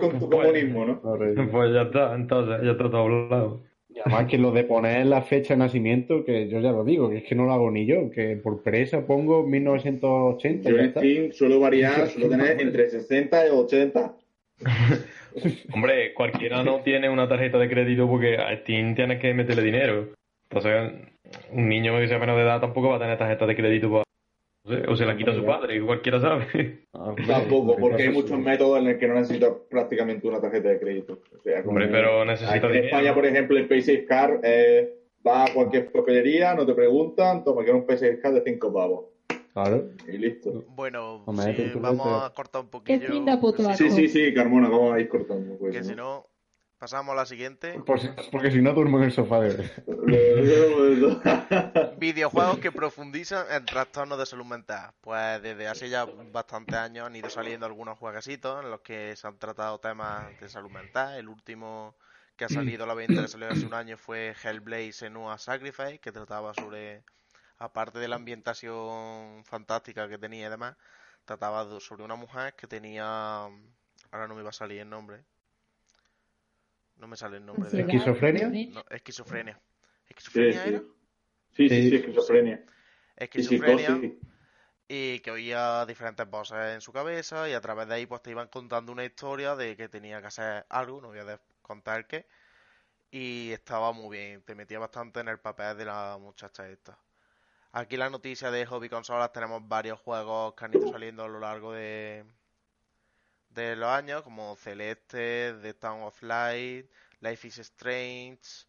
con tu comunismo, ¿no? Pues ya está, entonces, ya está todo hablado. Y además que lo de poner la fecha de nacimiento, que yo ya lo digo, que es que no lo hago ni yo, que por presa pongo 1980 y Yo en. Steam suelo variar, suelo tener entre 60 y 80. Hombre, cualquiera no tiene una tarjeta de crédito porque a Steam tienes que meterle dinero. Entonces, un niño que sea menor de edad tampoco va a tener tarjeta de crédito para... no sé, o se la quita su padre, que cualquiera sabe. Ah, hombre, Tampoco, porque hay caso muchos métodos en los que no necesitas prácticamente una tarjeta de crédito. O sea, como Hombre, pero necesita aquí en. España, por ejemplo, el PaySafe Card eh, va a cualquier papelería, no te preguntan, toma, quiero un PaySafe Card de 5 pavos. Claro. Y listo. Bueno, Hombre, sí, vamos a cortar un poquillo. Da puto Sí, sí, sí, Carmona, vamos a ir cortando. Pues, Que si no, pasamos a la siguiente. Por si- porque si no duermo en el sofá de verdad. Videojuegos que profundizan en trastornos de salud mental. Pues desde hace ya bastantes años han ido saliendo algunos jueguecitos en los que se han tratado temas de salud mental. El último que ha salido a la venta, que salió hace un año, fue Hellblade Senua Sacrifice, que trataba sobre, aparte de la ambientación fantástica que tenía y demás, trataba sobre una mujer que tenía... Ahora no me va a salir el nombre. No me sale el nombre de... Ansiedad, ¿Esquizofrenia? No, esquizofrenia. Sí, ¿Esquizofrenia sí. era? Sí, sí, sí, esquizofrenia. Y Esquizofrenia. y que oía diferentes voces en su cabeza y a través de ahí pues te iban contando una historia de que tenía que hacer algo, no voy a de- contar qué, y estaba muy bien, te metía bastante en el papel de la muchacha esta. Aquí la noticia de Hobby Consolas tenemos varios juegos que han ido saliendo a lo largo de, de los años, como Celeste, The Town of Light, Life is Strange,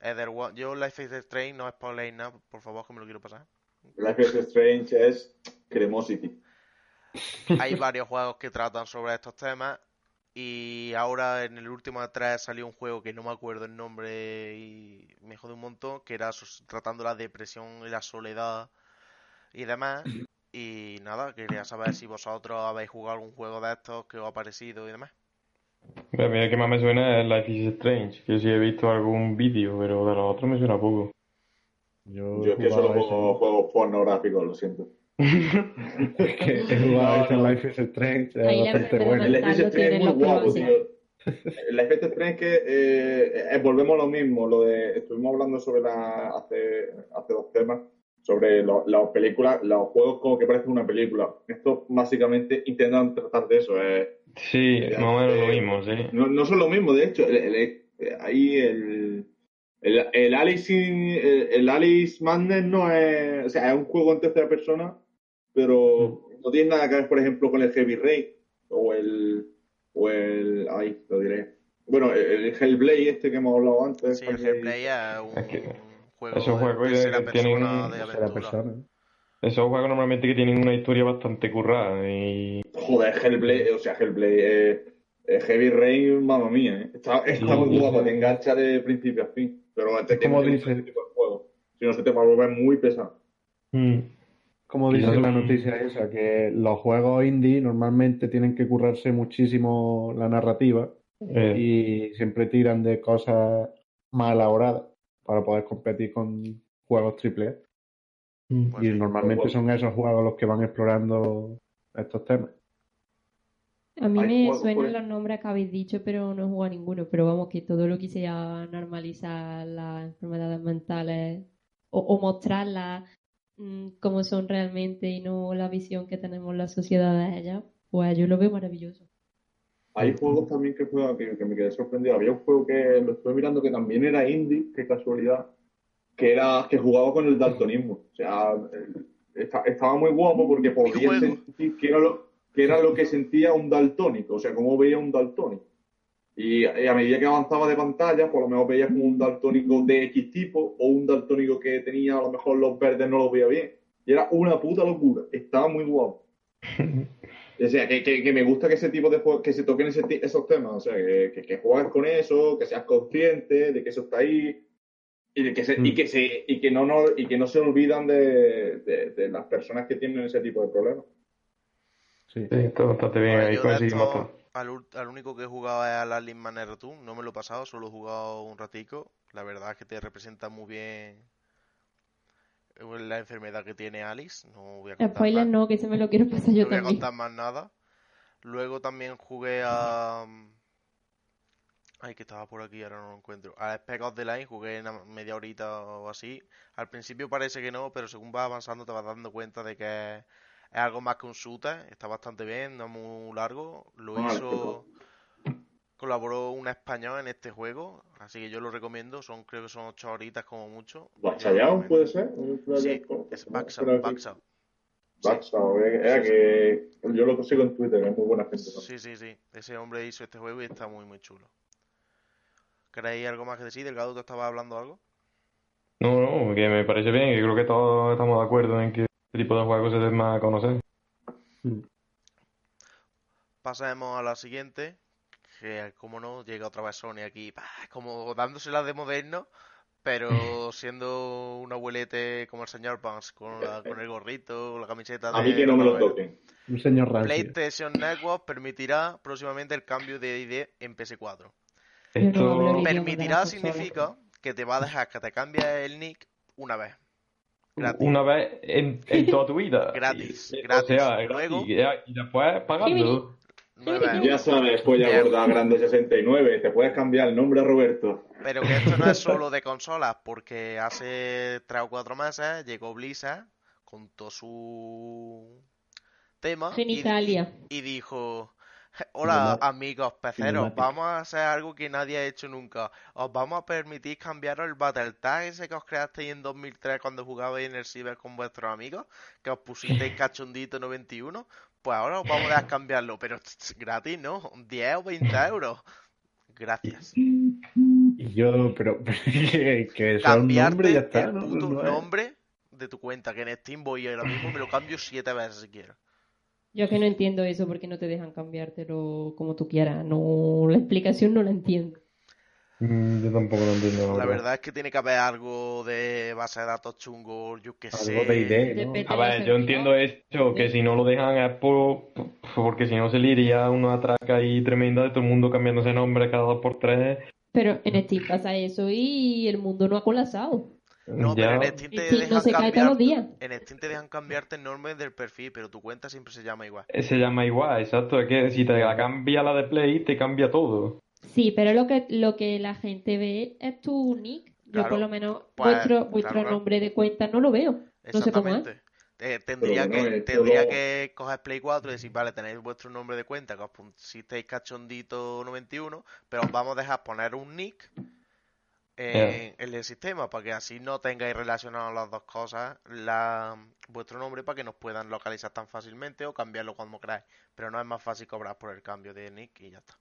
Etherworld. Yo Life is Strange no spoiléis nada, por favor, que me lo quiero pasar. Life is Strange es Cremosity. Hay varios juegos que tratan sobre estos temas y ahora en el último de tres salió un juego que no me acuerdo el nombre y me jode un montón, que era tratando la depresión y la soledad y demás. Y nada, quería saber si vosotros habéis jugado algún juego de estos que os ha parecido y demás. Mira, mira, que más me suena es Life is Strange, que sí he visto algún vídeo, pero de los otros me suena poco. Yo, Yo es que solo juego juegos pornográficos, lo siento. Es que he jugado ese Life is Strange, es bastante bueno. El Life is Strange es muy guapo, tío. El Life is Strange es que eh, eh, volvemos a lo mismo, lo de estuvimos hablando sobre la hace, hace dos temas sobre lo- las películas, los juegos como que parecen una película. Esto básicamente intentan tratar de eso. eh. Sí, más o menos lo Eh, mismo, sí. No, no son lo mismo, de hecho, el, el- eh, ahí el, el, el Alice in- el, el Alice Madness no es, o sea, es un juego en tercera persona, pero no tiene nada que ver, por ejemplo, con el Heavy Rain o el, o el, ay, lo diré. Bueno, el, el Hellblade este que hemos hablado antes. Sí, el Hellblade es un Es que juego esos de juegos tercera eh, tienen persona de aventura. persona. Esos juegos normalmente que tienen una historia bastante currada y Joder, Hellblade, o sea, Hellblade, eh, eh, Heavy Rain, mamma mía, eh. Está, está Sí, muy sí, sí. te engancha de principio a fin. Pero te Es como tienes que dice- este tipo de juego. Si no, se te va a volver muy pesado. Mm. Como dice la noticia esa, que los juegos indie normalmente tienen que currarse muchísimo la narrativa Eh, y siempre tiran de cosas más elaboradas para poder competir con juegos AAA. mm. Pues Y normalmente pues- son esos juegos los que van explorando estos temas. A mí me suenan pues. los nombres que habéis dicho, pero no he jugado a ninguno. Pero vamos, que todo lo que sea normalizar las enfermedades mentales o, o mostrarlas mm, como son realmente y no la visión que tenemos la sociedad de ellas, pues yo lo veo maravilloso. Hay juegos también que, juego, que, que me quedé sorprendido. Había un juego que lo estuve mirando que también era indie, qué casualidad, que era que jugaba con el daltonismo. O sea, el- esta- estaba muy guapo porque podía sentir que era, lo, que era lo que sentía un daltónico, o sea, cómo veía un daltónico. Y, y a medida que avanzaba de pantalla, por lo menos veía como un daltónico de X tipo o un daltónico que tenía a lo mejor los verdes no los veía bien. Y era una puta locura. Estaba muy guapo. O sea, que, que, que me gusta que ese tipo de juegos, que se toquen ese esos temas, o sea, que, que, que juegues con eso, que seas consciente de que eso está ahí y de que se, y que se, y que no, no, y que no se olvidan de, de, de las personas que tienen ese tipo de problemas. Sí. Sí, está bastante bien, Bueno, ahí yo de conseguimos esto, todo. al, al único que he jugado es al Alien Man Return, no me lo he pasado, solo he jugado un ratico. La verdad es que te representa muy bien la enfermedad que tiene Alice, no voy a contar Spoiler más. no, que se me lo quiero pasar yo No voy a también. contar más nada. Luego también jugué a. Ay, que estaba por aquí, ahora no lo encuentro. A Spec of the Line jugué una media horita o así. Al principio parece que no, pero según vas avanzando te vas dando cuenta de que es, es algo más que un shooter. Está bastante bien, no es muy largo. Lo Ah, hizo. Colaboró un español en este juego, así que yo lo recomiendo. Son, creo que son 8 horitas como mucho. Yo lo ¿Bachallao recomiendo. puede ser? Sí, es Baxao, Baxao. Baxao, eh, era que yo lo consigo en Twitter, es muy buena gente. Sí, sí, sí. Ese hombre hizo este juego y está muy, muy chulo. ¿Queréis algo más que decir? Delgado, ¿tú estabas hablando algo? No, no, que me parece bien, que creo que todos estamos de acuerdo en que este tipo de juegos se den más a conocer. Pasemos a la siguiente, que como no, llega otra vez Sony aquí, ¡pah! como dándosela de moderno, pero siendo un abuelete como el señor Pans, con, la- con el gorrito, la camiseta A mí de que no me lo toquen. Un señor rancio. PlayStation Network permitirá próximamente el cambio de ID en PS4. Yo no hablo Esto, de Permitirá significa que te va a dejar que te cambies el nick una vez. Gratis. una vez en, en toda tu vida. Gratis, Y- gratis. O sea, gratis. Luego- Y, y después pagando. Ya sabes, Bien. gorda grande 69, te puedes cambiar el nombre a Roberto. Pero que esto no es solo de consolas, porque hace tres o cuatro meses llegó Blizzard con todo su tema y, Genitalia. y dijo, hola amigos peceros, vamos a hacer algo que nadie ha hecho nunca. Os vamos a permitir cambiar el Battle Tag ese que os creasteis en 2003 cuando jugabais en el Ciber con vuestros amigos, que os pusisteis cachondito 91. Pues ahora os vamos a dejar cambiarlo, pero gratis, ¿no? 10 o 20 euros. Gracias. Y yo, pero que, que nombre cambiarte y ya está, el nombre de tu cuenta, que en Steam voy ahora mismo me lo cambio siete veces si quiero. Yo es que no entiendo eso porque no te dejan cambiártelo como tú quieras. No, la explicación no la entiendo. Mm, Yo tampoco lo entiendo. La verdad es que tiene que haber algo de base de datos chungo, yo que sé. Algo de idea, ¿no? Depende. A ver, yo entiendo esto, que si no lo dejan es por, porque si no se le iría una atraca ahí tremenda de todo el mundo cambiándose nombre cada dos por tres. Pero en Steam pasa eso y el mundo no ha colapsado. No, Ya- pero en Steam te no dejan se cae todos los días. cambiarte. En Steam te dejan cambiarte el nombre del perfil, pero tu cuenta siempre se llama igual. Se llama igual, exacto. Es que si te la cambia la de Play, te cambia todo. Sí, pero lo que, lo que la gente ve es tu nick. Yo Claro. por lo menos Pues, vuestro, vuestro claro, claro. nombre de cuenta no lo veo. No sé cómo es. Exactamente. Eh, tendría Pero que, tendría que coger Play 4 y decir, vale, tenéis vuestro nombre de cuenta, que os pusisteis cachondito91, pero os vamos a dejar poner un nick en, el sistema para que así no tengáis relacionadas las dos cosas, la, vuestro nombre para que nos puedan localizar tan fácilmente o cambiarlo cuando queráis. Pero no es más fácil cobrar por el cambio de nick y ya está.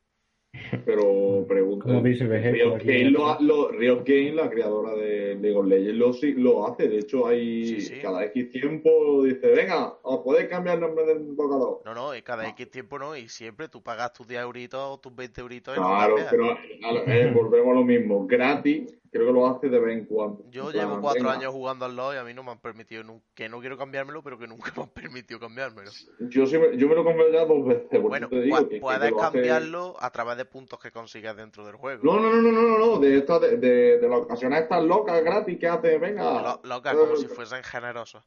Pero pregunto. Como dice Riot lo, lo- Riot la creadora de League of Legends, lo, sí- lo hace. De hecho, hay Sí, sí. cada X tiempo dice, venga, os podéis cambiar el nombre del invocador. No, no, y cada X tiempo no, y siempre tú pagas tus 10 euritos o tus 20 euritos Claro, pero eh, volvemos a lo mismo. Gratis, creo que lo hace de vez en cuando. Yo plan, llevo cuatro venga, años jugando al LoL y a mí no me han permitido, que no quiero cambiármelo, pero que nunca me han permitido cambiármelo. Yo, sí me, yo me lo compré ya dos veces. Bueno, te digo pu- que- que puedes hace- cambiarlo a través de puntos que consigas dentro del juego. No, no, no, no, no, no, no, de, estas de, de, de las ocasiones estas locas gratis que hace, venga. Lo- Loca, como eh, si fuesen generosos.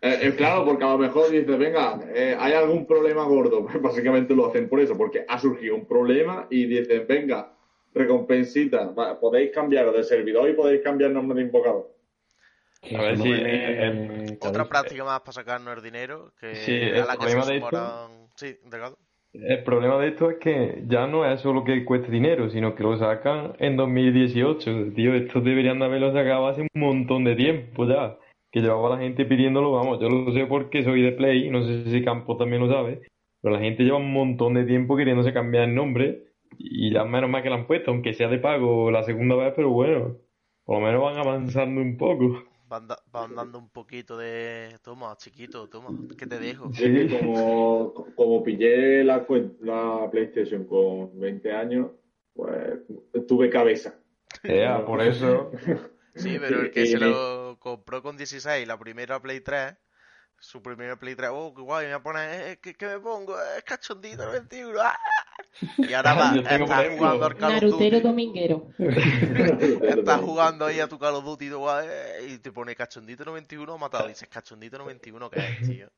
Eh, eh, claro, porque a lo mejor dice, venga, eh, hay algún problema gordo. Pues básicamente lo hacen por eso, porque ha surgido un problema y dicen, venga, recompensita, va, podéis cambiaros de servidor y podéis cambiar nombre de invocador. A ver si Otra práctica más para sacarnos el dinero, que Sí, a la que se sumarán... Sí, Delgado. El problema de esto es que ya no es solo que cueste dinero, sino que lo sacan en 2018. Tío, esto deberían de haberlo sacado hace un montón de tiempo ya. Que llevaba la gente pidiéndolo, vamos, yo lo sé porque soy de Play, no sé si Campo también lo sabe, pero la gente lleva un montón de tiempo queriéndose cambiar el nombre y ya menos mal que lo han puesto, aunque sea de pago la segunda vez, pero bueno, por lo menos van avanzando un poco. Van, da- van dando un poquito de... Toma, chiquito, toma, que te dejo. Que como, como pillé la, la PlayStation con 20 años, pues tuve cabeza. Ya, por eso. Sí, pero el que se lo compró con 16, la primera Play 3, su primera Play 3, oh, qué guay, me voy a poner, eh, ¿qué, qué me pongo? Es cachondito 21, ¡ah! Y ahora va, Yo tengo, por estás jugando al Call of Duty, dominguero. estás jugando ahí a tu Call of Duty, eh, y te pone cachondito 91 matado, dices, cachondito 91, ¿qué es, tío?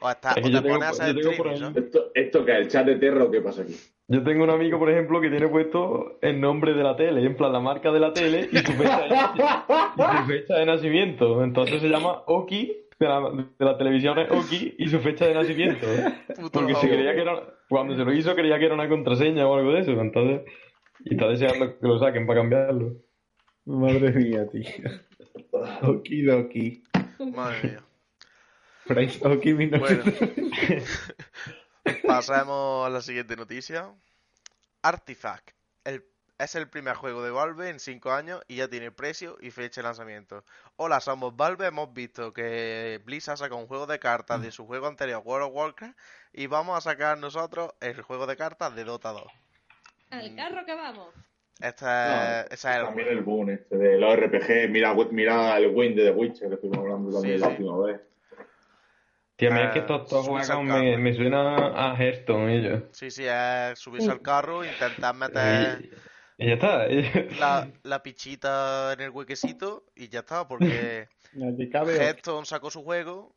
O, está, Es que o te tengo- pones a hacer streaming, ¿sabes? Esto, esto que es el chat de Terra o qué pasa aquí. Yo tengo un amigo, por ejemplo, que tiene puesto el nombre de la tele, en plan la marca de la tele y su fecha de, y su fecha de nacimiento. Entonces se llama Oki, de la, de la televisión es Oki y su fecha de nacimiento. Puto Porque se creía que era, cuando se lo hizo creía que era una contraseña o algo de eso. Entonces, y está deseando que lo saquen para cambiarlo. Madre mía, tío. Okidoki. Madre mía. Fresh Oki Bueno, 1900. pasemos a la siguiente noticia. Artifact. Es el primer juego de Valve en 5 años y ya tiene precio y fecha de lanzamiento. Hola, somos Valve. Hemos visto que Blizzard saca un juego de cartas de su juego anterior, World of Warcraft, y vamos a sacar nosotros el juego de cartas de Dota 2. Al carro que vamos. Esta es, esa es el También el boom este de los RPG. Mira, mira el Win de The Witcher que estuvimos hablando también Sí, la sí. última vez. Tío, a mí es que estos, estos al juegos me, me suena a Hearthstone ellos. Sí, sí, es subirse al carro, intentar meter Y, y ya está. la, la pichita en el huequecito y ya está, porque. Hearthstone sacó su juego,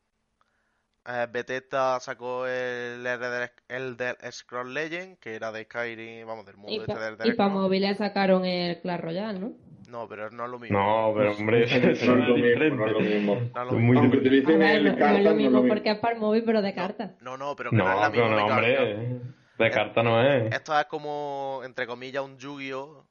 eh, Bethesda sacó el Elder, Elder Scroll Legend, que era de Skyrim, vamos, del mundo Y este para del Elder Scrolls. móviles sacaron el Clash Royale, ¿no? No, pero no es lo mismo. No, pero hombre, eso No es mismo, no es lo mismo. No es lo Es mismo. Aunque utilicen el no, no cartas, es lo mismo porque es para el móvil, pero de cartas. No, no, pero que no, No, es la misma no, hombre. De carta no es. Esto es como, entre comillas, un Yu-Gi-Oh!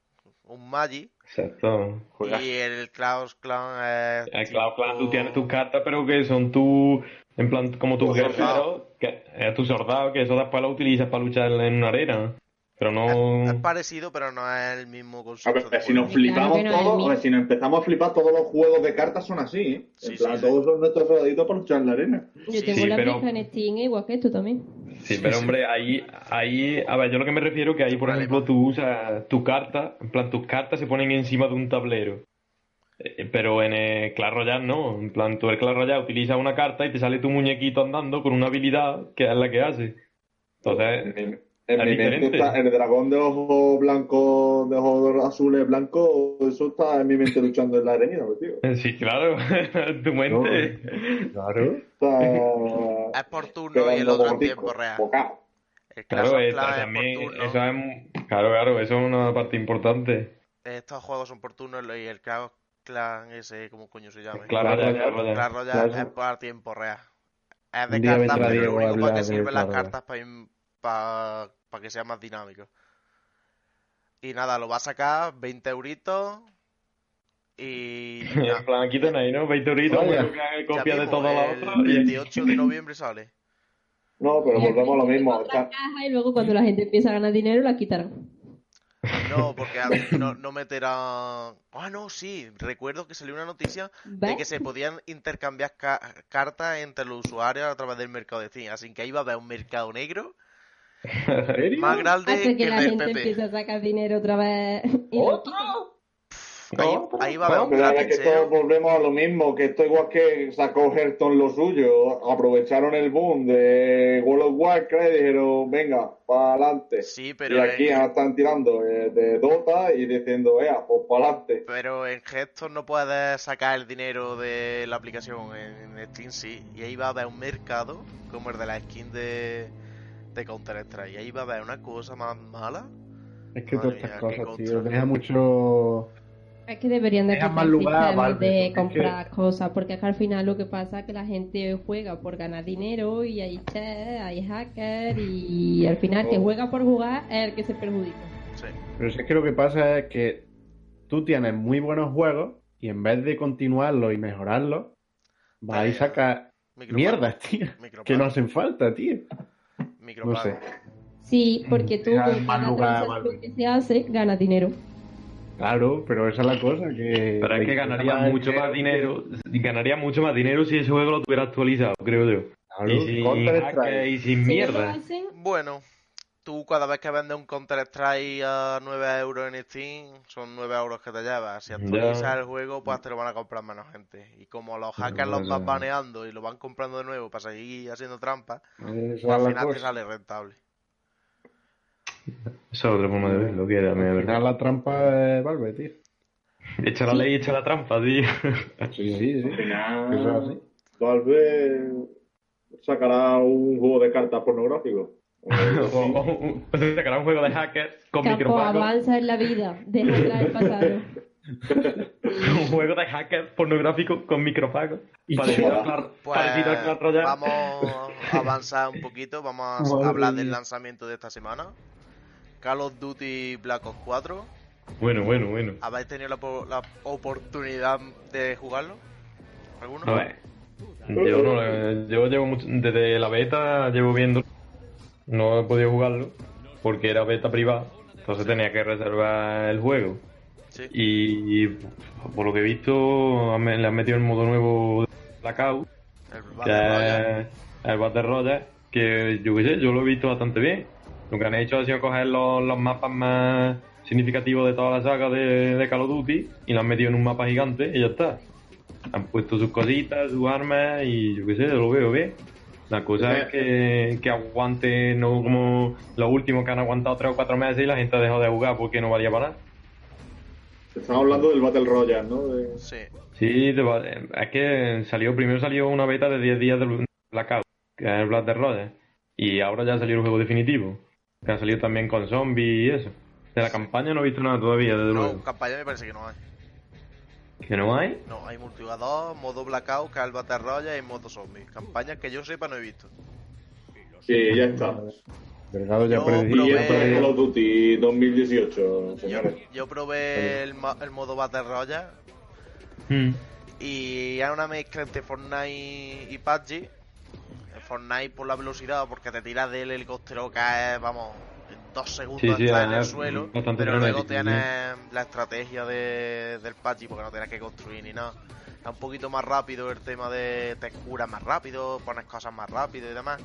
Un Magic. Exacto. Y el Klaus Clan es. El Cloud Clan, tú tienes tus cartas, pero que son tu. En plan, como guerreros, soldados. que es tu soldado, que eso después lo utilizas para luchar en una arena. Pero no. Es parecido, pero no es el mismo A concepto. ver, de si nos. Claro flipamos no todos, a ver, si nos empezamos a flipar, todos los juegos de cartas son así, ¿eh? Sí, En plan, sí, sí. todos son nuestros soldaditos para luchar en la arena. Yo Sí, tengo sí, la pero- en Steam igual que esto también. Sí, pero hombre, ahí, ahí, a ver, yo lo que me refiero que ahí, por Vale, ejemplo, tú usas tu carta, en plan, tus cartas se ponen encima de un tablero. Eh, Pero en el Clash Royale no, en plan, tú el Clash Royale utilizas una carta y te sale tu muñequito andando con una habilidad que es la que hace. Entonces, En mi, mente está el dragón de ojos blancos, de ojos azules blancos, eso está en mi mente luchando en la arenita, tío. eh, sí, claro, tu mente. Claro. Está Es por turno y el otro en tiempo real. bocado. El Claro, of eh, es también, por turno. eso es, claro, claro, eso es una parte importante. Estos juegos son por turno y el Clash of Clans ese, como coño se llama? Clash Royale Claro. es para tiempo real. Es de cartas, pero lo único para que sirven las Clash Royale. Para que sea más dinámico. Y nada, lo va a sacar 20 euritos. Y En plan, aquí tenéis, ¿no? 20 euritos, que ya copia de toda la el otra. y- 28 de noviembre sale. No, pero volvemos a lo mismo. Otra Está, caja y luego cuando la gente empieza a ganar dinero la quitarán. No, porque a- no, no meterán. Ah, no, sí. Recuerdo que salió una noticia de que se podían intercambiar ca- cartas entre los usuarios a través del mercado de Steam. Así que ahí va a haber un mercado negro. Más grande Hasta que la del gente PP. empieza a sacar dinero otra vez. y ¿Otro? Ahí, ¿Otro? ahí va a haber un pero es que trapicheo. volvemos a lo mismo, que esto igual que sacó Hearthstone lo suyo, aprovecharon el boom de World of Warcraft y dijeron, venga, para adelante. Sí, Y pero aquí en, están tirando eh, de Dota y diciendo, ea, pues para adelante. pero en gestos no puedes sacar el dinero de la aplicación. En, en Steam sí. Y ahí va a haber un mercado como el de la skin de, de Counter-Strike. Y ahí va a haber una cosa más mala. Es que Madre todas estas cosas, tío, contra. deja mucho... Es que deberían de más lugar a sistemas Valve, de es comprar cosas, porque es que al final lo que pasa es que la gente juega por ganar dinero y hay chefs, hay hackers y al final que Oh. juega por jugar es el que se perjudica. Sí. Pero si es que lo que pasa es que tú tienes muy buenos juegos y en vez de continuarlos y mejorarlos, vas a sacar mierdas, tío, que no hacen falta, tío. No sé. Sí, porque tú cada lugar Valve. que se hace ganas dinero. Claro, pero esa es la cosa, que... Pero es que ganaría mucho más dinero, ganaría mucho más dinero si ese juego lo tuviera actualizado, creo yo. Claro, Y sin y sin Si no lo mierda. hacen, Bueno, tú cada vez que vendes un Counter-Strike a 9 euros en Steam, son 9 euros que te llevas. Si actualizas el juego, pues te lo van a comprar menos gente. Y como los hackers los van baneando y lo van comprando de nuevo para seguir haciendo trampas, Esa pues es al final te sale rentable. Esa es otra forma de verlo, que Al verdad. la trampa de Valve, tío. Echa la ley y echa la trampa, tío. Sí, sí, sí. Al final, Eso. Valve sacará un juego de cartas pornográfico. o, o- o se sacará un juego de hackers con Capo, micropago. avanza en la vida, deja atrás el pasado. Un juego de hackers pornográfico con micropago. Y Parecido qué a Clash- Pues parecido a vamos a avanzar un poquito, vamos a hablar del lanzamiento de esta semana. Call of Duty Black Ops 4. Bueno, bueno, bueno. ¿Habéis tenido la oportunidad de jugarlo? ¿Alguno? A ver. Yo no, eh, yo llevo mucho, desde la beta llevo viendo, no he podido jugarlo porque era beta privada, entonces tenía que reservar el juego. Sí. Y, por lo que he visto le han metido el modo nuevo de Blackout, El Battle el Battle Royale, que yo qué sé, yo lo he visto bastante bien. Lo que han hecho ha sido coger los, los mapas más significativos de toda la saga de, de Call of Duty y lo han metido en un mapa gigante y ya está. Han puesto sus cositas, sus armas y yo qué sé, lo veo bien. La cosa es que, que aguante, no como los últimos que han aguantado 3 o 4 meses y la gente ha dejado de jugar porque no valía para nada. Estamos hablando del Battle Royale, ¿no? De- Sí. Sí, va- es que salió primero salió una beta de 10 días del Blackout, que es el Black Royale, y ahora ya salió el juego definitivo, que ha salido también con zombies y eso. De la campaña no he visto nada todavía, desde No, luego. campaña me parece que no hay. ¿Que no hay? No, hay multijugador, modo Blackout, que es el Battle Royale y modo Zombie. Campaña que yo sepa no he visto. Sí, ya está. Delgado ya esto es Call of Duty 2018, Yo, señores. yo probé el, el modo Battle Royale Mm. y hay una mezcla entre Fortnite y PUBG. El Fortnite por la velocidad, porque te tiras del helicóptero, caes, vamos, dos segundos Sí, en el suelo. Pero luego tienes la estrategia de, del PUBG, porque no tienes que construir ni nada. Es un poquito más rápido el tema de te curas más rápido, pones cosas más rápido y demás.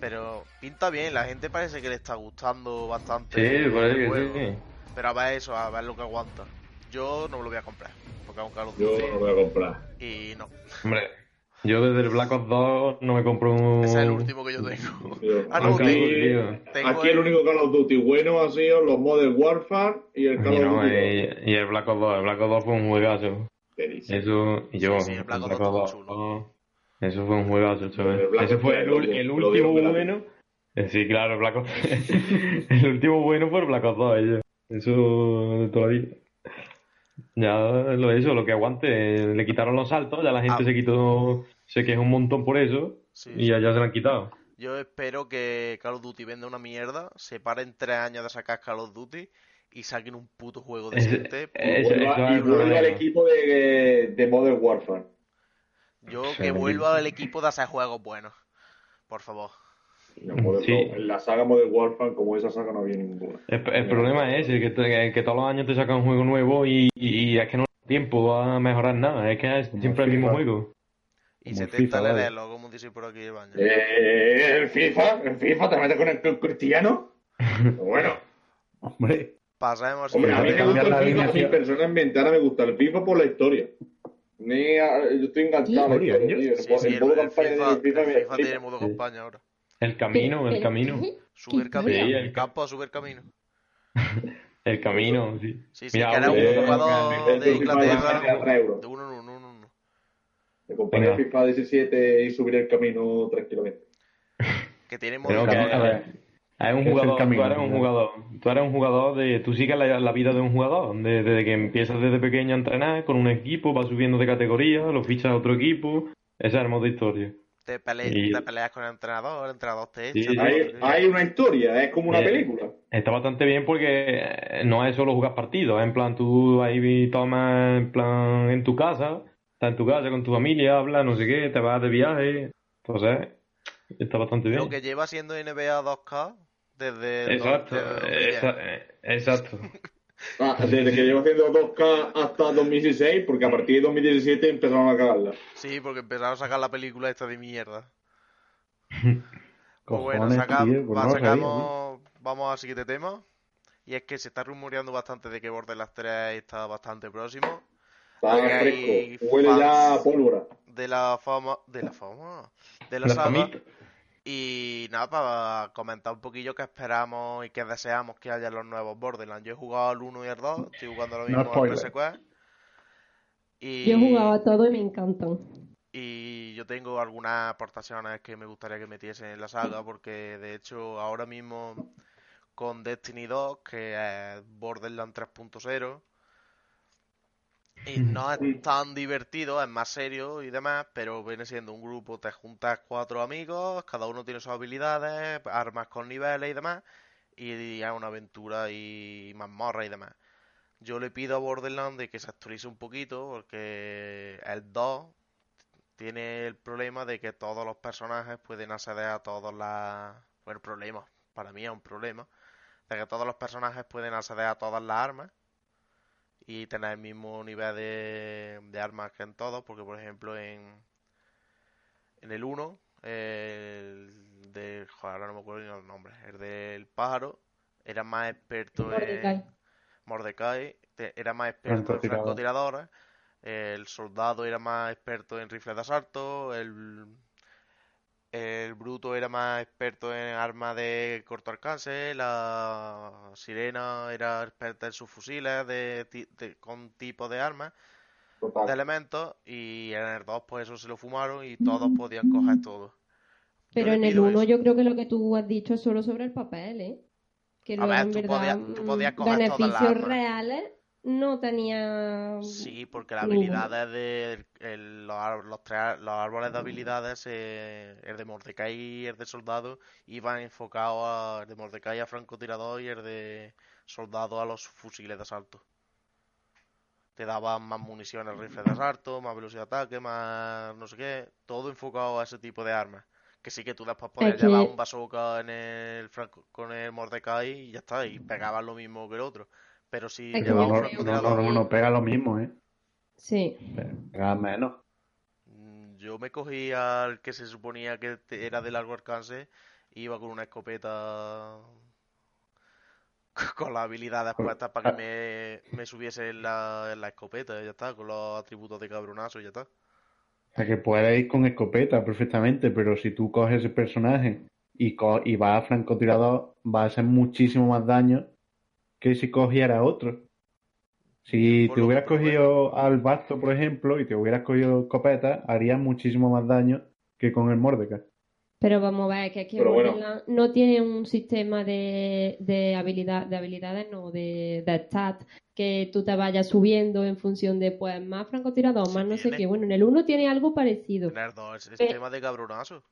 Pero pinta bien, la gente parece que le está gustando bastante. Sí, que. Pero a ver eso, a ver lo que aguanta. Yo no me lo voy a comprar, porque of Yo no lo voy a comprar. y no. Hombre, yo desde el Black Ops 2 no me compro un... Ese es el último que yo tengo. Ah, no, aquí. Tengo aquí el el- único Call of Duty bueno ha sido los Modern Warfare y el Call Y, of Duty. y, y el Black Ops 2, el Black Ops 2 fue un juegazo. Eso, y yo, Sí, sí, el Black Ops Ops 2 2, chulo. eso fue un juegazo, chaval. El Black Ese fue el, último bueno. Eh, Sí, claro, el Black Ops. el último bueno fue el Black Ops 2, ya. Eso de toda la vida. Ya lo de eso, lo que aguante, eh, le quitaron los saltos, ya la gente Ah. se quitó, se queja un montón por eso, Sí, y ya, ya se lo han quitado. Yo espero que Call of Duty venda una mierda, se paren tres años de sacar Call of Duty y saquen un puto juego decente. es y el vuelva al equipo de, de Modern Warfare. Yo Sí, que vuelva al equipo de hacer juegos buenos. Por favor. No, Modern- Sí. no, en la saga Modern Warfare, como esa saga no había ninguna. El, el problema es ese, que, te- que todos los años te sacan un juego nuevo y, y es que no hay tiempo a mejorar nada, es que es siempre el mismo juego. Y Como el 70 FIFA, vale. ledelos, como dice por aquí el baño. Eh, el FIFA, el FIFA, ¿te metes con el con Cristiano? bueno, Hombre, Pasemos hombre, a mí me gusta el FIFA, alineación. personalmente ahora me gusta el FIFA por la historia. Ni a- yo estoy enganchado a la ¿Historia, historia, yo? tío. El, Sí, sí, el el, modo el campaña FIFA, el tiene modo Sí. campaña ahora. El camino, el camino, Super ¿Qué camino. historia? el campo a super camino. el camino, sí. Sí, sí, Mira, que era un jugador el de Inglaterra. 3 euros. De uno en uno, uno en uno. Me compraré Venga. FIFA 17 y subiré el camino tranquilamente. Que tiene Pero modo que, a ver, es un ¿Qué es el jugador, tú eres un jugador, tú eres un jugador de, tú sigues la, la vida de un jugador, de- desde que empiezas desde pequeño a entrenar con un equipo, vas subiendo de categoría, lo fichas a otro equipo, ese es el modo historia. Te, pele- Y- te peleas con el entrenador, el entrenador te echa. sí. Hay, hay una historia, es como una Eh, película. Está bastante bien porque eh, no es solo jugar partidos, en plan tú ahí tomas en plan en tu casa, estás en tu casa con tu familia, hablas, no sé qué, te vas de viaje, entonces está bastante bien. Lo que lleva siendo NBA 2K desde. Exacto, dos- desde 2010. esa- eh, exacto. Ah, desde que llevo haciendo 2K hasta 2016, porque a partir de 2017 empezaron a cagarla. Sí, porque empezaron a sacar la película esta de mierda. Pues bueno, cojones, saca- tío, pues va- no lo sabía, ¿no? sacamos, vamos al siguiente tema. Y es que se está rumoreando bastante de que Borderlands 3 está bastante próximo. Está fresco, huele ya a fans. pólvora. De la fama. De la fama. De la famita. Y nada, para comentar un poquillo qué esperamos y qué deseamos que haya en los nuevos Borderlands. Yo he jugado al 1 y al 2, estoy jugando lo No mismo al spoiler. PS4. Y... Yo he jugado a todo y me encantan. Y yo tengo algunas aportaciones que me gustaría que metiesen en la saga, porque de hecho ahora mismo con Destiny 2, que es Borderlands 3.0, y no es tan divertido, es más serio y demás, pero viene siendo un grupo, te juntas cuatro amigos, cada uno tiene sus habilidades, armas con niveles y demás, y es una aventura y mazmorra y demás. Yo le pido a Borderlands de que se actualice un poquito, porque el 2 tiene el problema de que todos los personajes pueden acceder a todas las... Bueno, problema, para mí es un problema, de que todos los personajes pueden acceder a todas las armas y tener el mismo nivel de, de armas que en todos, porque por ejemplo en, en el 1, el de... Joder, ahora no me acuerdo ni los nombres, el del pájaro era más experto en... Mordecai. Mordecai te- era más experto en Francotirador. francotiradores, el soldado era más experto en rifles de asalto, el, el bruto era más experto en armas de corto alcance, la sirena era experta en sus fusiles de, con tipos de armas, de elementos, y en el 2 pues eso se lo fumaron y todos podían coger todo. Pero en el pido 1 eso. yo creo que lo que tú has dicho es solo sobre el papel, ¿eh? Que A ver, tú verdad podías- tú podías mm, coger todas las beneficios armas. reales no tenía... Sí, porque las habilidades de el- los, los, tres- los árboles de habilidades, eh, el de Mordecai y el de soldado, iban enfocados a, el de Mordecai a francotirador y el de soldado a los fusiles de asalto. Te daban más municiones, rifles de asalto, más velocidad de ataque, más no sé qué, todo enfocado a ese tipo de armas. Que sí que tú después podías llevar un bazooka en el franco- con el Mordecai y ya está, y pegabas lo mismo que el otro. Pero si Pero no, no, no, no, no pega lo mismo, ¿eh? Sí. Pega menos. Mm, Yo me cogí al que se suponía que era de largo alcance iba con una escopeta con las habilidades puestas para que me, me subiese en la, en la escopeta, y ya está, con los atributos de cabronazo, y ya está. O sea, que puedes ir con escopeta perfectamente, pero si tú coges ese personaje y, co- y vas a francotirador, va a hacer muchísimo más daño que si cogiera otro. Si Por te hubieras cogido al Basto, por ejemplo, y te hubieras cogido escopeta, harías muchísimo más daño que con el Mordecai. Pero vamos a ver, que aquí bueno. No tiene un sistema de, de habilidad, de habilidades, no, de, de stats, que tú te vayas subiendo en función de, pues, más francotirador, más no sé qué. Bueno, en el 1 tiene algo parecido. En el 2, el Eh. sistema de cabronazo.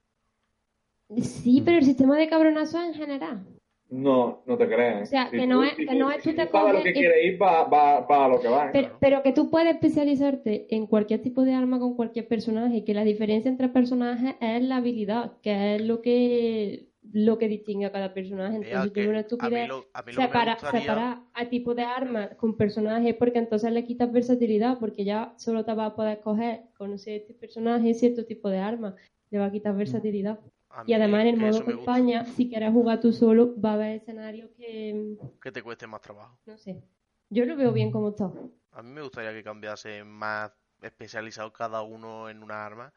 Sí, pero el sistema de cabronazo en general. No, no te creas. O sea, Si que tú- no es- si que no es tú si te sabes lo que y- quieres ir, va, va, va a lo que va. Pero, pero que tú puedes especializarte en cualquier tipo de arma con cualquier personaje, y que la diferencia entre personajes es la habilidad, que es lo que lo que distingue a cada personaje. Entonces, que yo una estupidez me separa, separar a tipo de arma con personaje, porque entonces le quitas versatilidad, porque ya solo te vas a poder coger con este personaje cierto tipo de arma, le va a quitar versatilidad. A Y además en el modo campaña, si quieres jugar tú solo, va a haber escenarios que, que te cueste más trabajo. no sé, yo lo veo bien como está. A mí me gustaría que cambiase más especializado cada uno en una arma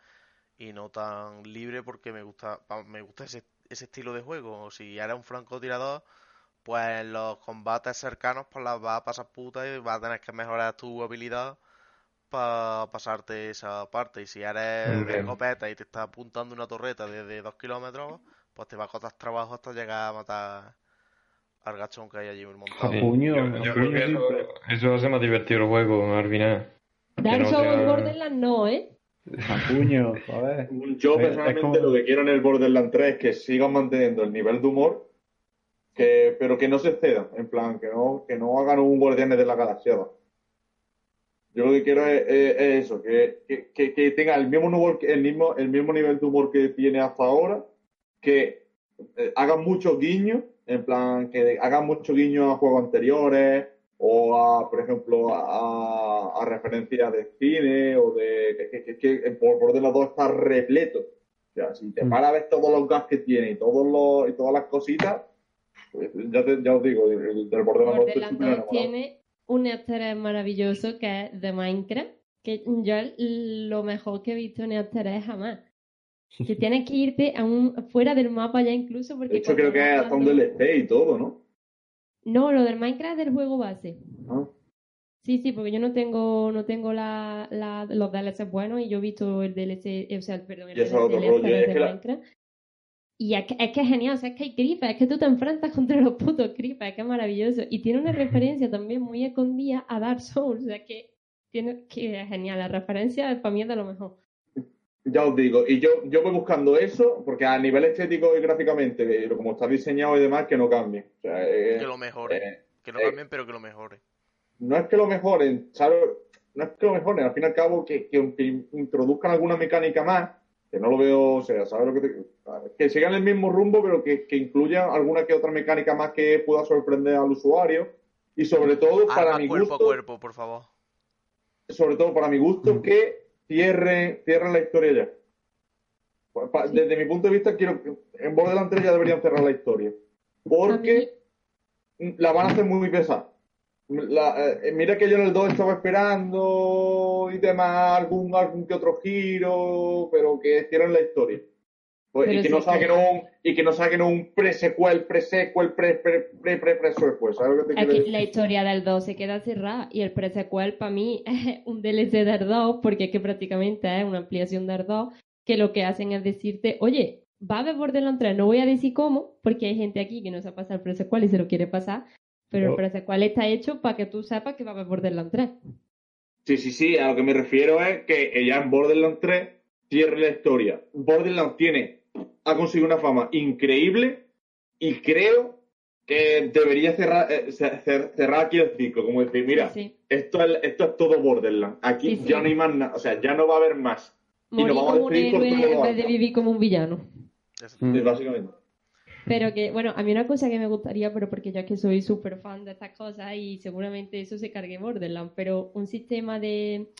y no tan libre porque me gusta me gusta ese, ese estilo de juego. Si eres un francotirador, pues en los combates cercanos pues las vas a pasar puta y vas a tener que mejorar tu habilidad para pasarte esa parte. Y si eres de escopeta y te está apuntando una torreta desde dos kilómetros, pues te va a costar trabajo hasta llegar a matar al gachón que hay allí montado. A Sí, puño, yo, a yo creo que eso, eso hace más divertido el juego al final. Dark no Souls sea- Borderlands no, ¿eh? A puño, joder. Yo personalmente como- lo que quiero en el Borderlands 3 es que sigan manteniendo el nivel de humor, que, pero que no se excedan, en plan, que no, que no hagan un Guardianes de la Galaxia. ¿no? Yo lo que quiero es, es- es eso, que, que, que- que tenga el mismo, humor, el, mismo, el mismo nivel de humor que tiene hasta ahora, que eh, hagan muchos guiños, en plan, que hagan muchos guiños a juegos anteriores, o a, por ejemplo, a, a referencias de cine, o de que, que, que, que el Borderlands 2 está repleto. O sea, si te Mm. paras a ver todos los gas que tiene y, todos los, y todas las cositas, pues ya, te- ya os digo, el, el del Borderlands 2 estoy Borderlands súper 2 enamorado. tiene un easter egg maravilloso que es de Minecraft, que yo lo mejor que he visto en easter egg jamás. Que tienes que irte a un, fuera del mapa ya incluso porque De hecho, creo que es hasta un DLC y todo, ¿no? No, lo del Minecraft es del juego base. Ah. Sí, sí, porque yo no tengo, no tengo la, la- los DLC buenos y yo he visto el DLC, o sea, el- perdón, el Y eso es DLC otro el rollo, es que la- Minecraft. Y es que, es que es genial, o sea, es que hay creepers, es que tú te enfrentas contra los putos creepers, es que es maravilloso. Y tiene una referencia también muy escondida a Dark Souls, o sea, que, tiene, que es genial, la referencia para mí es de lo mejor. Ya os digo, y yo, yo voy buscando eso, porque a nivel estético y gráficamente, eh, como está diseñado y demás, que no cambie. O sea, eh, Que lo mejore. eh, Que no eh, cambien, pero que lo mejore. no es que lo mejoren, ¿sabes? No es que lo mejoren, al fin y al cabo, que, que, que introduzcan alguna mecánica más, que no lo veo, o sea, ¿sabes lo que te... Que sigan el mismo rumbo, pero que, que incluyan alguna que otra mecánica más que pueda sorprender al usuario. Y sobre todo, para mi cuerpo gusto, a cuerpo, por favor. sobre todo para mi gusto, Mm. que cierren, cierren la historia ya. Pa- Sí. Desde mi punto de vista, quiero que en Borderlands 3 ya deberían cerrar la historia. Porque la van a hacer muy pesada. La- eh, mira que yo en el 2 estaba esperando y demás, algún, algún que otro giro, pero que cierren la historia. Pues, y, que sí no que- saquen un, y que no saquen un pre-sequel, pre-sequel, pre pre pre pre pre sequel ¿Sabes lo que te que decir? la historia del 2 se queda cerrada y el pre-sequel para mí es un DLC del 2 porque es que prácticamente es una ampliación del 2 que lo que hacen es decirte, oye, va a haber Borderlands 3, no voy a decir cómo porque hay gente aquí que no se ha pasado el pre-sequel y se lo quiere pasar, pero el pre-sequel está hecho para que tú sepas que va a haber Borderlands 3. Sí, sí, sí, a lo que me refiero es que ella en Borderlands 3 cierre la historia. Borderlands tiene, ha conseguido una fama increíble y creo que debería cerrar, eh, cer- cer- cerrar aquí el ciclo, como decir, mira, Sí, sí. esto, es, esto es todo Borderlands, aquí Sí, sí. ya no hay más nada, o sea, ya no va a haber más, Y nos Morir vamos a despedir por héroe todo en vez de vivir como un villano. Mm. Sí, básicamente. Pero que, bueno, a mí una cosa que me gustaría, pero porque es que soy súper fan de estas cosas y seguramente eso se cargue Borderlands, pero un sistema de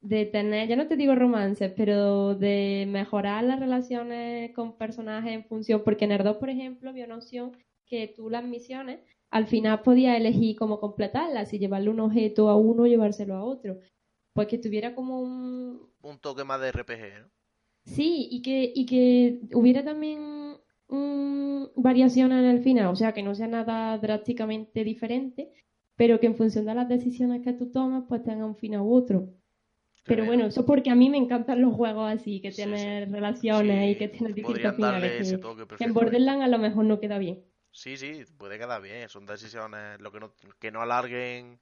de tener, ya no te digo romances, pero de mejorar las relaciones con personajes en función, porque en el 2, por ejemplo, había una opción que tú las misiones al final podías elegir cómo completarlas, si llevarle un objeto a uno o llevárselo a otro. Pues que tuviera como un... Un toque más de RPG, ¿no? Sí, y que, y que hubiera también mm, variaciones en el final, o sea, que no sea nada drásticamente diferente, pero que en función de las decisiones que tú tomas, pues tenga un final u otro. Pero bueno, eso porque a mí me encantan los juegos así, que tienen sí. relaciones Sí, y que tienen distintos finales. ese que- toque que en. Borderlands a lo mejor no queda bien. Sí, sí, puede quedar bien. Son decisiones, lo que no, que no alarguen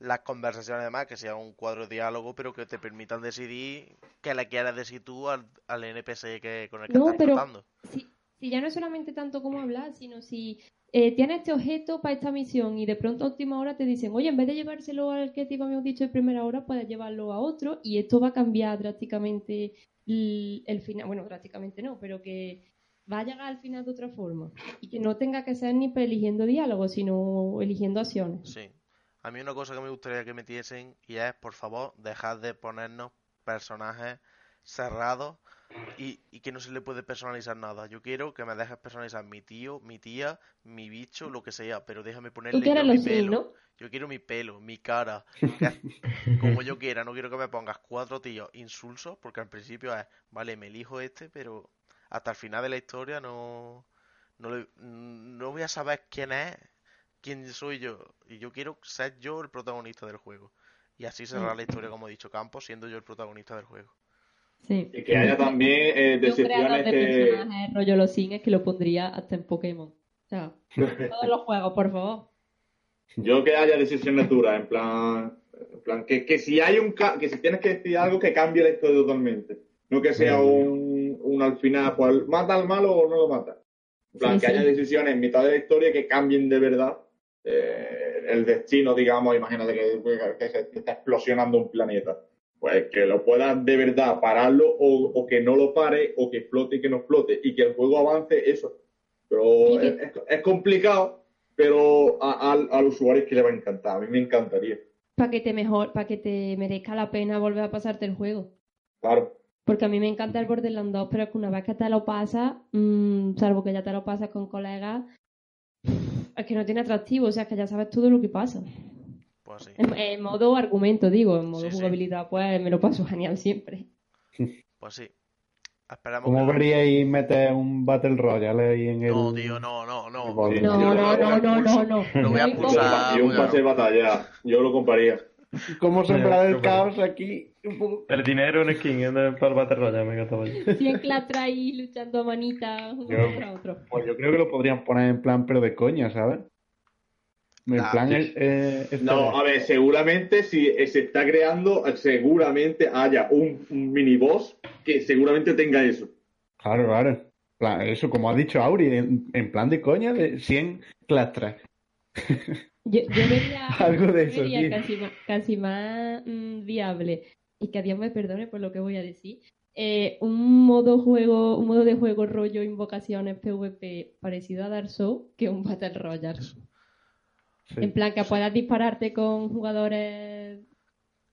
las conversaciones demás, que sea un cuadro de diálogo, pero que te permitan decidir qué le quieres decir tú al, al NPC que, con el que No, estás pero- tratando. Si, si ya no es solamente tanto como hablar, sino si eh, tienes este objeto para esta misión y de pronto a última hora te dicen, oye, en vez de llevárselo al que te habíamos dicho de primera hora, puedes llevarlo a otro y esto va a cambiar drásticamente el, el final. Bueno, drásticamente no, pero que va a llegar al final de otra forma y que no tenga que ser ni eligiendo diálogos, sino eligiendo acciones. Sí. A mí una cosa que me gustaría que metiesen y es, por favor, dejad de ponernos personajes cerrados y, y que no se le puede personalizar nada. Yo quiero que me dejes personalizar mi tío, mi tía, mi bicho, lo que sea, pero déjame ponerle yo mi pelo. ¿no? Yo quiero mi pelo, mi cara, como yo quiera. No quiero que me pongas cuatro tíos insulsos, porque al principio es, vale, me elijo este, pero hasta el final de la historia no, no, le- no voy a saber quién es, quién soy yo. Y yo quiero ser yo el protagonista del juego. Y así cerrar la historia, como he dicho, Campos, siendo yo el protagonista del juego. Sí. Y que haya también eh, decisiones de que... personajes rollo los es que lo pondría hasta en Pokémon. O sea, todos los juegos, por favor. Yo que haya decisiones duras, en plan, en plan que, que si hay un que si tienes que decir algo que cambie la historia totalmente, no que sea un, un al final, pues mata al malo o no lo mata. En plan, Sí, que sí. haya decisiones en mitad de la historia que cambien de verdad eh, el destino, digamos, imagínate que, que se está explosionando un planeta. Pues que lo puedas de verdad pararlo o, o que no lo pare o que explote y que no explote y que el juego avance, eso. Pero es, es- es complicado, pero a- al, al usuario es que le va a encantar. A mí me encantaría. Para que te mejor, para que te merezca la pena volver a pasarte el juego. Claro. Porque a mí me encanta el Borderlands 2, pero es que una vez que te lo pasas, mm, salvo que ya te lo pasas con colegas, es que no tiene atractivo, o sea, es que ya sabes todo lo que pasa. Pues así. En, en modo argumento, digo, en modo Sí, sí. jugabilidad, pues me lo paso genial siempre. Pues sí. Esperamos ¿Cómo que veríais meter un Battle Royale ahí en el... No, tío, no, no, no. No, no, lo no, no, no, no. Lo voy a No, expulsar. y un pase de batalla. Yo lo compraría. ¿Cómo sembrar el caos aquí? Un El dinero en skin para el Battle Royale, me encantaba. yo. 100 clatra ahí luchando a manita uno Yo- contra otro. Pues yo creo que lo podrían poner en plan, pero de coña, ¿sabes? En Ah, plan, sí. eh, este- No, a ver, seguramente si se está creando, seguramente haya un, un miniboss que seguramente tenga eso. Claro, claro. Plan, Eso, como ha dicho Auri, en, en plan de coña, de 100 clastras. Yo, yo vería, Algo de yo eso, vería casi más, casi más mm, viable, y que Dios me perdone por lo que voy a decir, eh, un modo juego, un modo de juego rollo invocaciones PvP parecido a Dark Souls que un Battle Royale. Sí. En plan que puedas dispararte con jugadores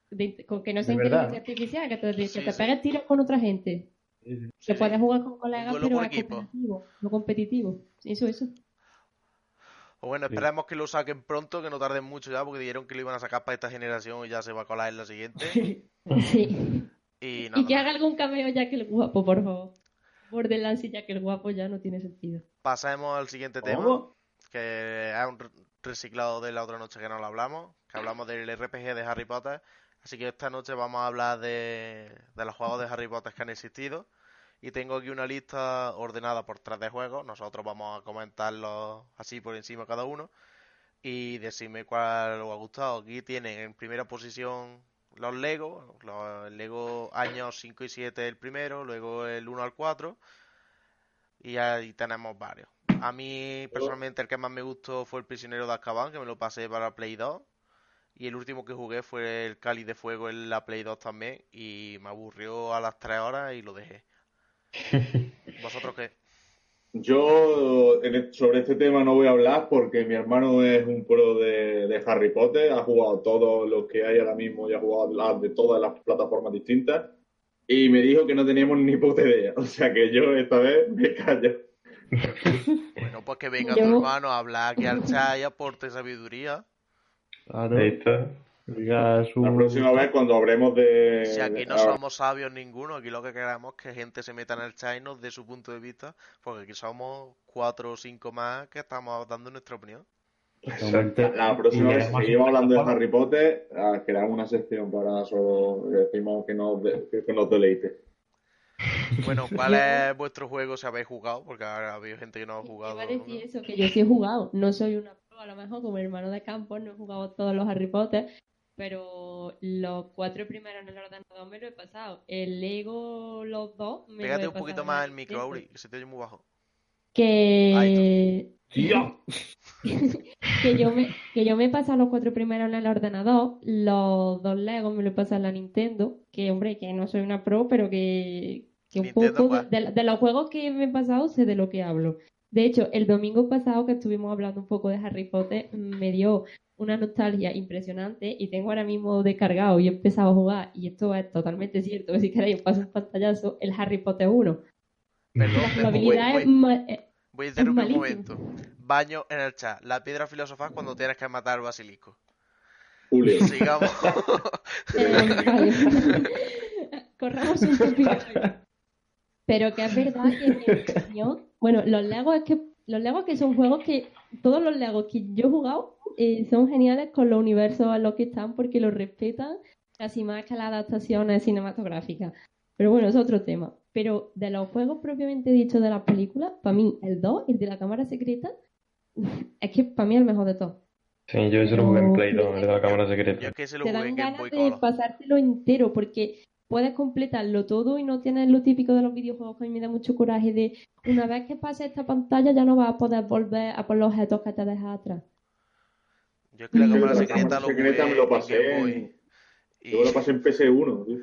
de- con que no sea inteligencia artificial, que te, que Sí, te sí. pegues tiros con otra gente. Sí, sí. Sí, Que puedes jugar con colegas, pero cooperativo, no competitivo. Eso, eso. O bueno, Sí. esperemos que lo saquen pronto, que no tarden mucho ya, porque dijeron que lo iban a sacar para esta generación y ya se va a colar en la siguiente. Sí. Y nada, Y que haga algún cameo ya que el guapo, por favor. Borderlands y ya que el guapo ya no tiene sentido. pasemos al siguiente tema, que es un reciclado de la otra noche que no lo hablamos, que hablamos del RPG de Harry Potter. Así que esta noche vamos a hablar de, de los juegos de Harry Potter que han existido. Y tengo aquí una lista ordenada por tres de juegos. Nosotros vamos a comentarlos así por encima cada uno. Y decirme cuál os ha gustado. Aquí tienen en primera posición los Lego. Los Lego años 5 y 7 el primero. Luego el 1 al 4. Y ahí tenemos varios. A mí personalmente el que más me gustó fue el Prisionero de Azkaban, que me lo pasé para Play 2. Y el último que jugué fue el Cáliz de Fuego en la Play 2 también. Y me aburrió a las 3 horas y lo dejé. ¿Vosotros qué? Yo e- sobre este tema no voy a hablar porque mi hermano es un pro de, de Harry Potter, ha jugado todo lo que hay ahora mismo y ha jugado las de todas las plataformas distintas y me dijo que no teníamos ni puta idea. O sea que yo esta vez me callo. Bueno, pues que venga Yo- tu hermano a hablar aquí al chat y aporte sabiduría. Claro. Ahí está. Su- La próxima vez cuando hablemos de... Si aquí no somos sabios ninguno, aquí lo que queremos es que gente se meta en el chat y nos dé su punto de vista, porque aquí somos cuatro o cinco más que estamos dando nuestra opinión. Exactamente. La próxima vez además- seguimos hablando de Harry Potter, ah, creamos una sección para solo que decimos que nos, de- que nos deleite. Bueno, ¿cuál es vuestro juego si habéis jugado? Porque ha habido gente que no ha jugado. decir eso, que yo sí he jugado. No soy una pro, a lo mejor como hermano de campo, no he jugado todos los Harry Potter, pero los cuatro primeros en el ordenador me lo he pasado. El Lego, los dos, me lo Pégate he un poquito pasado más el micro. Auri, que se te oye muy bajo. Que, ¡Tío! que yo me que yo me he pasado los cuatro primeros en el ordenador, los dos Legos me lo he pasado en la Nintendo, que hombre, que no soy una pro, pero que, que un Nintendo, poco de, de los juegos que me he pasado sé de lo que hablo. De hecho, el domingo pasado que estuvimos hablando un poco de Harry Potter, me dio una nostalgia impresionante y tengo ahora mismo descargado y he empezado a jugar, y esto es totalmente cierto, que si queréis paso un pantallazo, el Harry Potter 1. Perdón, La voy, jugabilidad voy- es ma- eh, voy a interrumpir un momento. Baño en el chat. La piedra filosofal cuando tienes que matar al basilisco. Julio. Sigamos. Eh, vale. Corramos un poquito. Pero que es verdad que en mi opinión, bueno, los Legos es que los Legos que son juegos que todos los Legos que yo he jugado eh, son geniales con los universos a los que están porque los respetan casi más que las adaptaciones cinematográficas. Pero bueno, es otro tema. Pero de los juegos propiamente dichos de las películas, para mí el 2, el de la cámara secreta, es que para mí es el mejor de todos. Sí, yo eso lo jugué en Play No, 2, el de la cámara Yo secreta. es que se lo jugué en Game de Color. pasártelo entero porque puedes completarlo todo y no tienes lo típico de los videojuegos que a mí me da mucho coraje de una vez que pase esta pantalla ya no vas a poder volver a por los objetos que te dejas atrás. Yo es que la cámara La secreta lo me lo pasé en- Y Yo lo pasé en PS1. tío.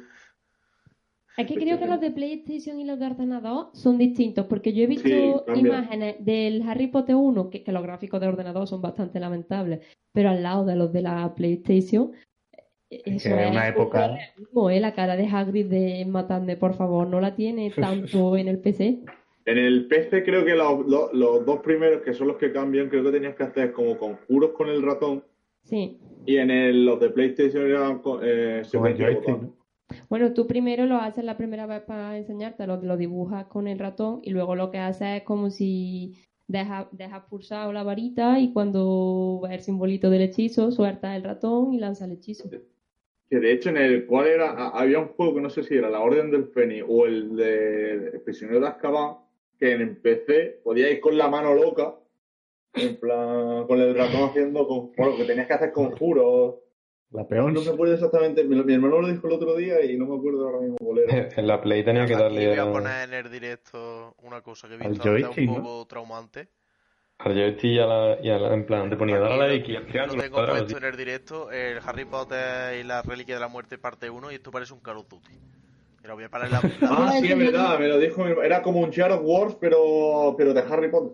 Es que creo que los de PlayStation y los de ordenador son distintos porque yo he visto Sí, imágenes del Harry Potter 1 que, que los gráficos de ordenador son bastante lamentables, pero al lado de los de la PlayStation eso Que en es una época- realismo, ¿eh? La cara de Hagrid de matadme, por favor, no la tiene tanto en el PC. En el PC creo que los, los- los dos primeros, que son los que cambian, creo que tenías que hacer como conjuros con el ratón. Sí. Y en el, los de PlayStation eran eh, Con el secuencia joystick, botón. ¿no? Bueno, tú primero lo haces la primera vez para enseñarte, lo, lo dibujas con el ratón y luego lo que haces es como si dejas, dejas pulsado la varita y cuando ves el simbolito del hechizo, sueltas el ratón y lanzas el hechizo. Que de hecho en el cual era, había un juego que no sé si era la Orden del Fénix o el de El Prisionero de Azkaban, que en PC podías ir con la mano loca, en plan, con el ratón haciendo, con, bueno, que tenías que hacer conjuros. La peor. No me acuerdo exactamente, mi, mi hermano lo dijo el otro día y no me acuerdo ahora mismo cuál era. En la Play tenía que Aquí darle voy a a- poner en el directo una cosa que he visto joystick, un ¿no? poco traumante. Al joystick y a la, y a la- en plan, te ponía dar a la X tengo cuadrado, puesto en el directo, el Harry Potter y la Reliquia de la Muerte parte 1 y esto parece un Call of Duty. Mira, voy a parar la... la- Ah, sí, es verdad, me lo dijo, mi hermano. era como un Shadow Wars, pero, pero de Harry Potter.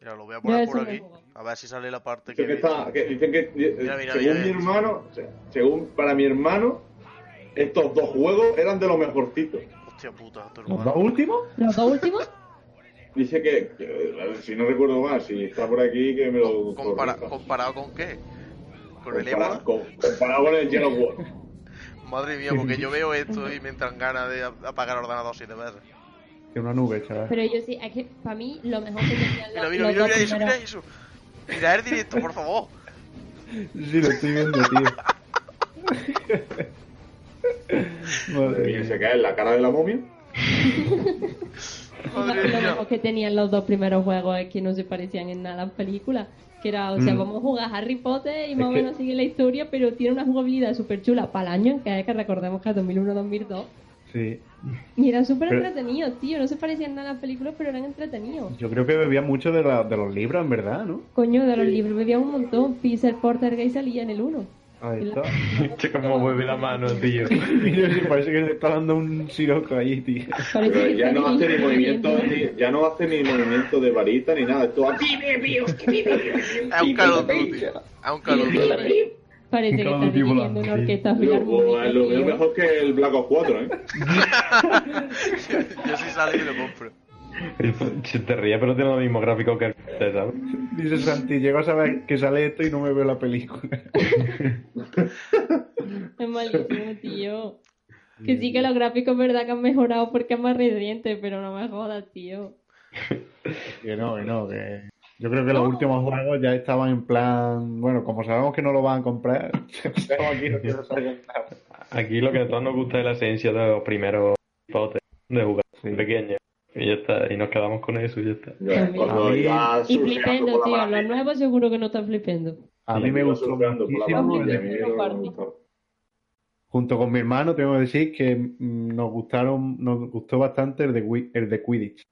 Mira, lo voy a poner por aquí. A ver si sale la parte que... Dicen que, está, que dicen que, eh, Mira, mira, según mira, mi hermano, se- según para mi hermano, estos dos juegos eran de los mejorcitos. Hostia puta, tu ¿Los hermano. dos últimos? ¿Los dos últimos? Dice que, si no recuerdo mal, si está por aquí, que me lo Compara-. ¿Comparado con qué? ¿Con el Ébola? con- comparado con el Shadow Wars. Madre mía, porque yo veo esto y me entran ganas de ap- apagar el ordenador siete veces. Que una nube, chaval. Pero yo sí, es que para mí lo mejor que tenían Mira, mira, mira, mira eso, mira eso. Mira el directo, por favor. Sí, lo estoy viendo, tío. Madre mía. se cae en la cara de la momia. Lo que tenían los dos primeros juegos es que no se parecían en nada a las películas. Que era, o sea, Mm. vamos a jugar Harry Potter y más o que- menos sigue la historia, pero tiene una jugabilidad súper chula para el año en que es que recordemos que es 2001-2002. Sí. Y eran súper Pero- entretenidos, tío. No se parecían nada a las películas, pero eran entretenidos. Yo creo que bebía mucho de, la- de los libros, en verdad, ¿no? Coño, de los libros bebían un montón. Peter Porter Gay salía en el 1. Ahí está. Che, cómo mueve la mano, tío. Mira, parece que le está dando un siroco ahí, tío. Pero ya no hace ni movimiento, ni, ya no hace ni movimiento de varita ni nada. Esto aquí. Es un Call of Duty. Es un Call of Duty. Parece que está una orquesta Lo, filarmónica. lo veo tío. mejor que el Black Ops 4, ¿eh? Yo sí salgo y lo compro. Se te ríe, pero tiene los mismos gráficos que el ¿sabes? Dice Santi, llego a saber que sale esto y no me veo la película. Es malísimo, tío. Que sí que los gráficos, verdad, que han mejorado porque es más reciente, pero no me jodas, tío. Que no, que no, que... Yo creo que los últimos juegos ya estaban en plan... Bueno, como sabemos que no lo van a comprar, aquí no quiero saber nada. Aquí lo que a todos nos gusta es la esencia de los primeros potes de jugar Sí. pequeños. Y ya está, y nos quedamos con eso y ya está. Ya, cuando Y flipendo, la tío. Los maravilla, nuevos seguro que no están flipendo. A mí me gustó la. Junto con mi hermano, tengo que decir que mm, nos gustaron, nos gustó bastante el de, el de Quidditch.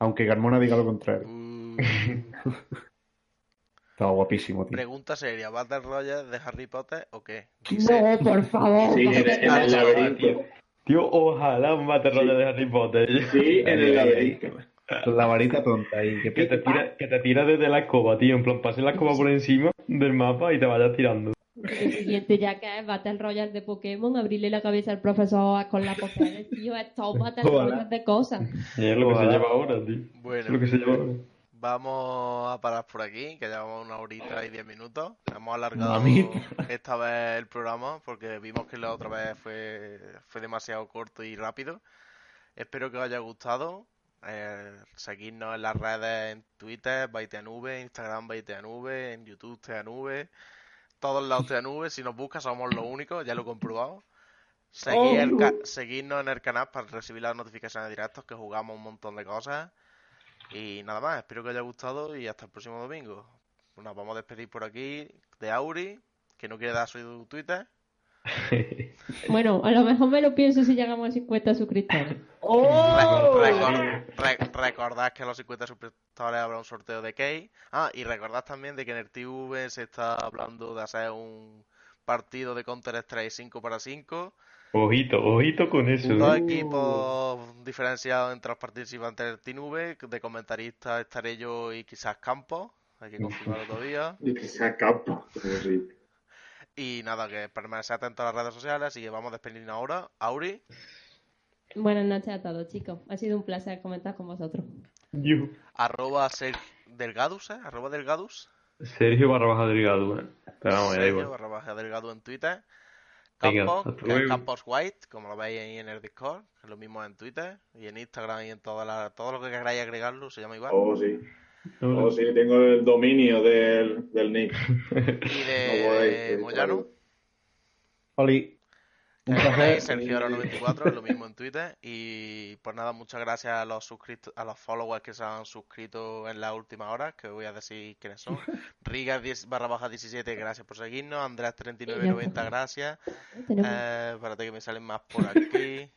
Aunque Carmona diga lo contrario. Uh, Estaba guapísimo, tío. pregunta seria, ¿Battle Royale de Harry Potter o qué? No, por favor. Sí, en, el- en el laberinto. Tío, ojalá un Battle Royale de Harry Potter. Sí, en el laberinto. La varita tonta ahí. Que Que te tira, que te tira desde la escoba, tío. En plan, pase la escoba por encima del mapa y te vayas tirando. El siguiente ya que es Battle Royale de Pokémon, abrirle la cabeza al profesor con la Pokédex, tío, es todo Battle. Royale de cosas. Y es lo que se lleva ahora, tío. Es lo Bueno, que se lleva ahora. Vamos a parar por aquí, que llevamos una horita y diez minutos. Hemos alargado esta vez el programa porque vimos que la otra vez fue, fue demasiado corto y rápido. Espero que os haya gustado. Eh, seguidnos en las redes en Twitter, Baiteanube, Instagram Baiteanube, en YouTube Teanube, todos lados Teanube. Si nos buscas somos los únicos, ya lo he comprobado. El ca- seguidnos en el canal para recibir las notificaciones directas que jugamos un montón de cosas. Y nada más, espero que os haya gustado y hasta el próximo domingo. Nos vamos a despedir por aquí de Auri, que no quiere dar su Twitter. Bueno, a lo mejor me lo pienso si llegamos a 50 suscriptores. Re- recordad que a los 50 suscriptores habrá un sorteo de Key. Ah, y recordad también de que en el TV se está hablando de hacer un partido de Counter Strike 5 para 5. Ojito, ojito con eso. Dos ¿eh? equipos diferenciados entre los participantes del TV. De comentarista estaré yo y quizás Campos. Hay que confirmarlo todavía. Y como si- Y nada, que permanece atento a las redes sociales. Así que vamos a despedirnos ahora. Auri, Buenas noches a todos, chicos. Ha sido un placer comentar con vosotros. Yo. arroba ser Delgadus, ¿eh? Arroba Delgadus. Sergio barra baja delgado, ¿eh? Pero vamos, da Sergio igual. barra baja delgado en Twitter. Campos, que es. Campos White, como lo veis ahí en el Discord, que es lo mismo en Twitter y en Instagram y en todas las, todo lo que queráis agregarlo se llama igual. Oh, sí. Oh, sí, tengo el dominio del, del nick. Y de sí, Moyano. Oli, un placer. es Sergio Oro 94, es lo mismo en Twitter. Y pues nada, muchas gracias a los suscritos, a los followers que se han suscrito en las últimas horas, que voy a decir quiénes son. Riga 10 barra baja 17, gracias por seguirnos. Andrés 3990, gracias. Eh, espérate que me salen más por aquí.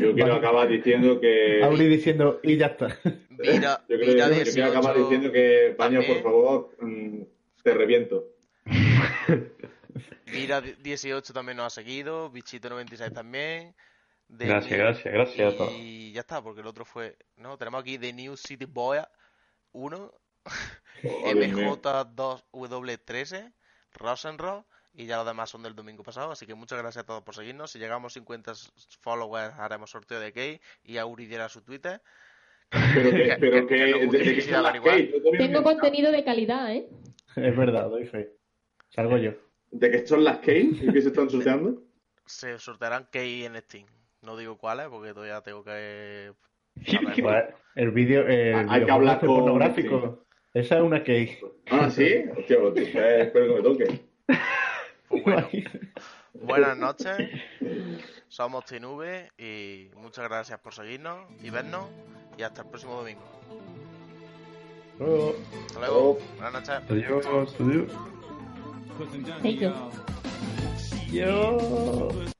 Yo quiero acabar diciendo que. Auri diciendo, y ya está. Yo, creo, Vira yo, yo quiero acabar 18 diciendo que, Paño, por favor, mm, te reviento. Vira 18 también nos ha seguido, Bichito 96 también. The Gracias, New- gracias, gracias a todos. Y ya está, porque el otro fue. No, tenemos aquí The New City Boy 1, Oh, Dios mío. MJ2W13, Rosenrock. Y ya los demás son del domingo pasado. Así que muchas gracias a todos por seguirnos. Si llegamos a 50 followers, haremos sorteo de Key. Y Auri diera su Twitter. Pero que, pero que- Tengo contenido de calidad, ¿eh? Es verdad, doy fe. Salgo yo. ¿De qué son las Kate? ¿Y qué se están sorteando? Se sortearán Key en Steam. No digo cuáles, porque todavía tengo que. Pues, el vídeo, eh, Hay que hablar este con- pornográfico. Esa es una cake. Ah, ¿sí? Hostia, pues, eh, espero que me toque. Pues bueno. Buenas noches, somos TNV y muchas gracias por seguirnos y vernos y hasta el próximo domingo. Hasta luego, Oh. buenas noches. Adiós, adiós. Thank you. Yo.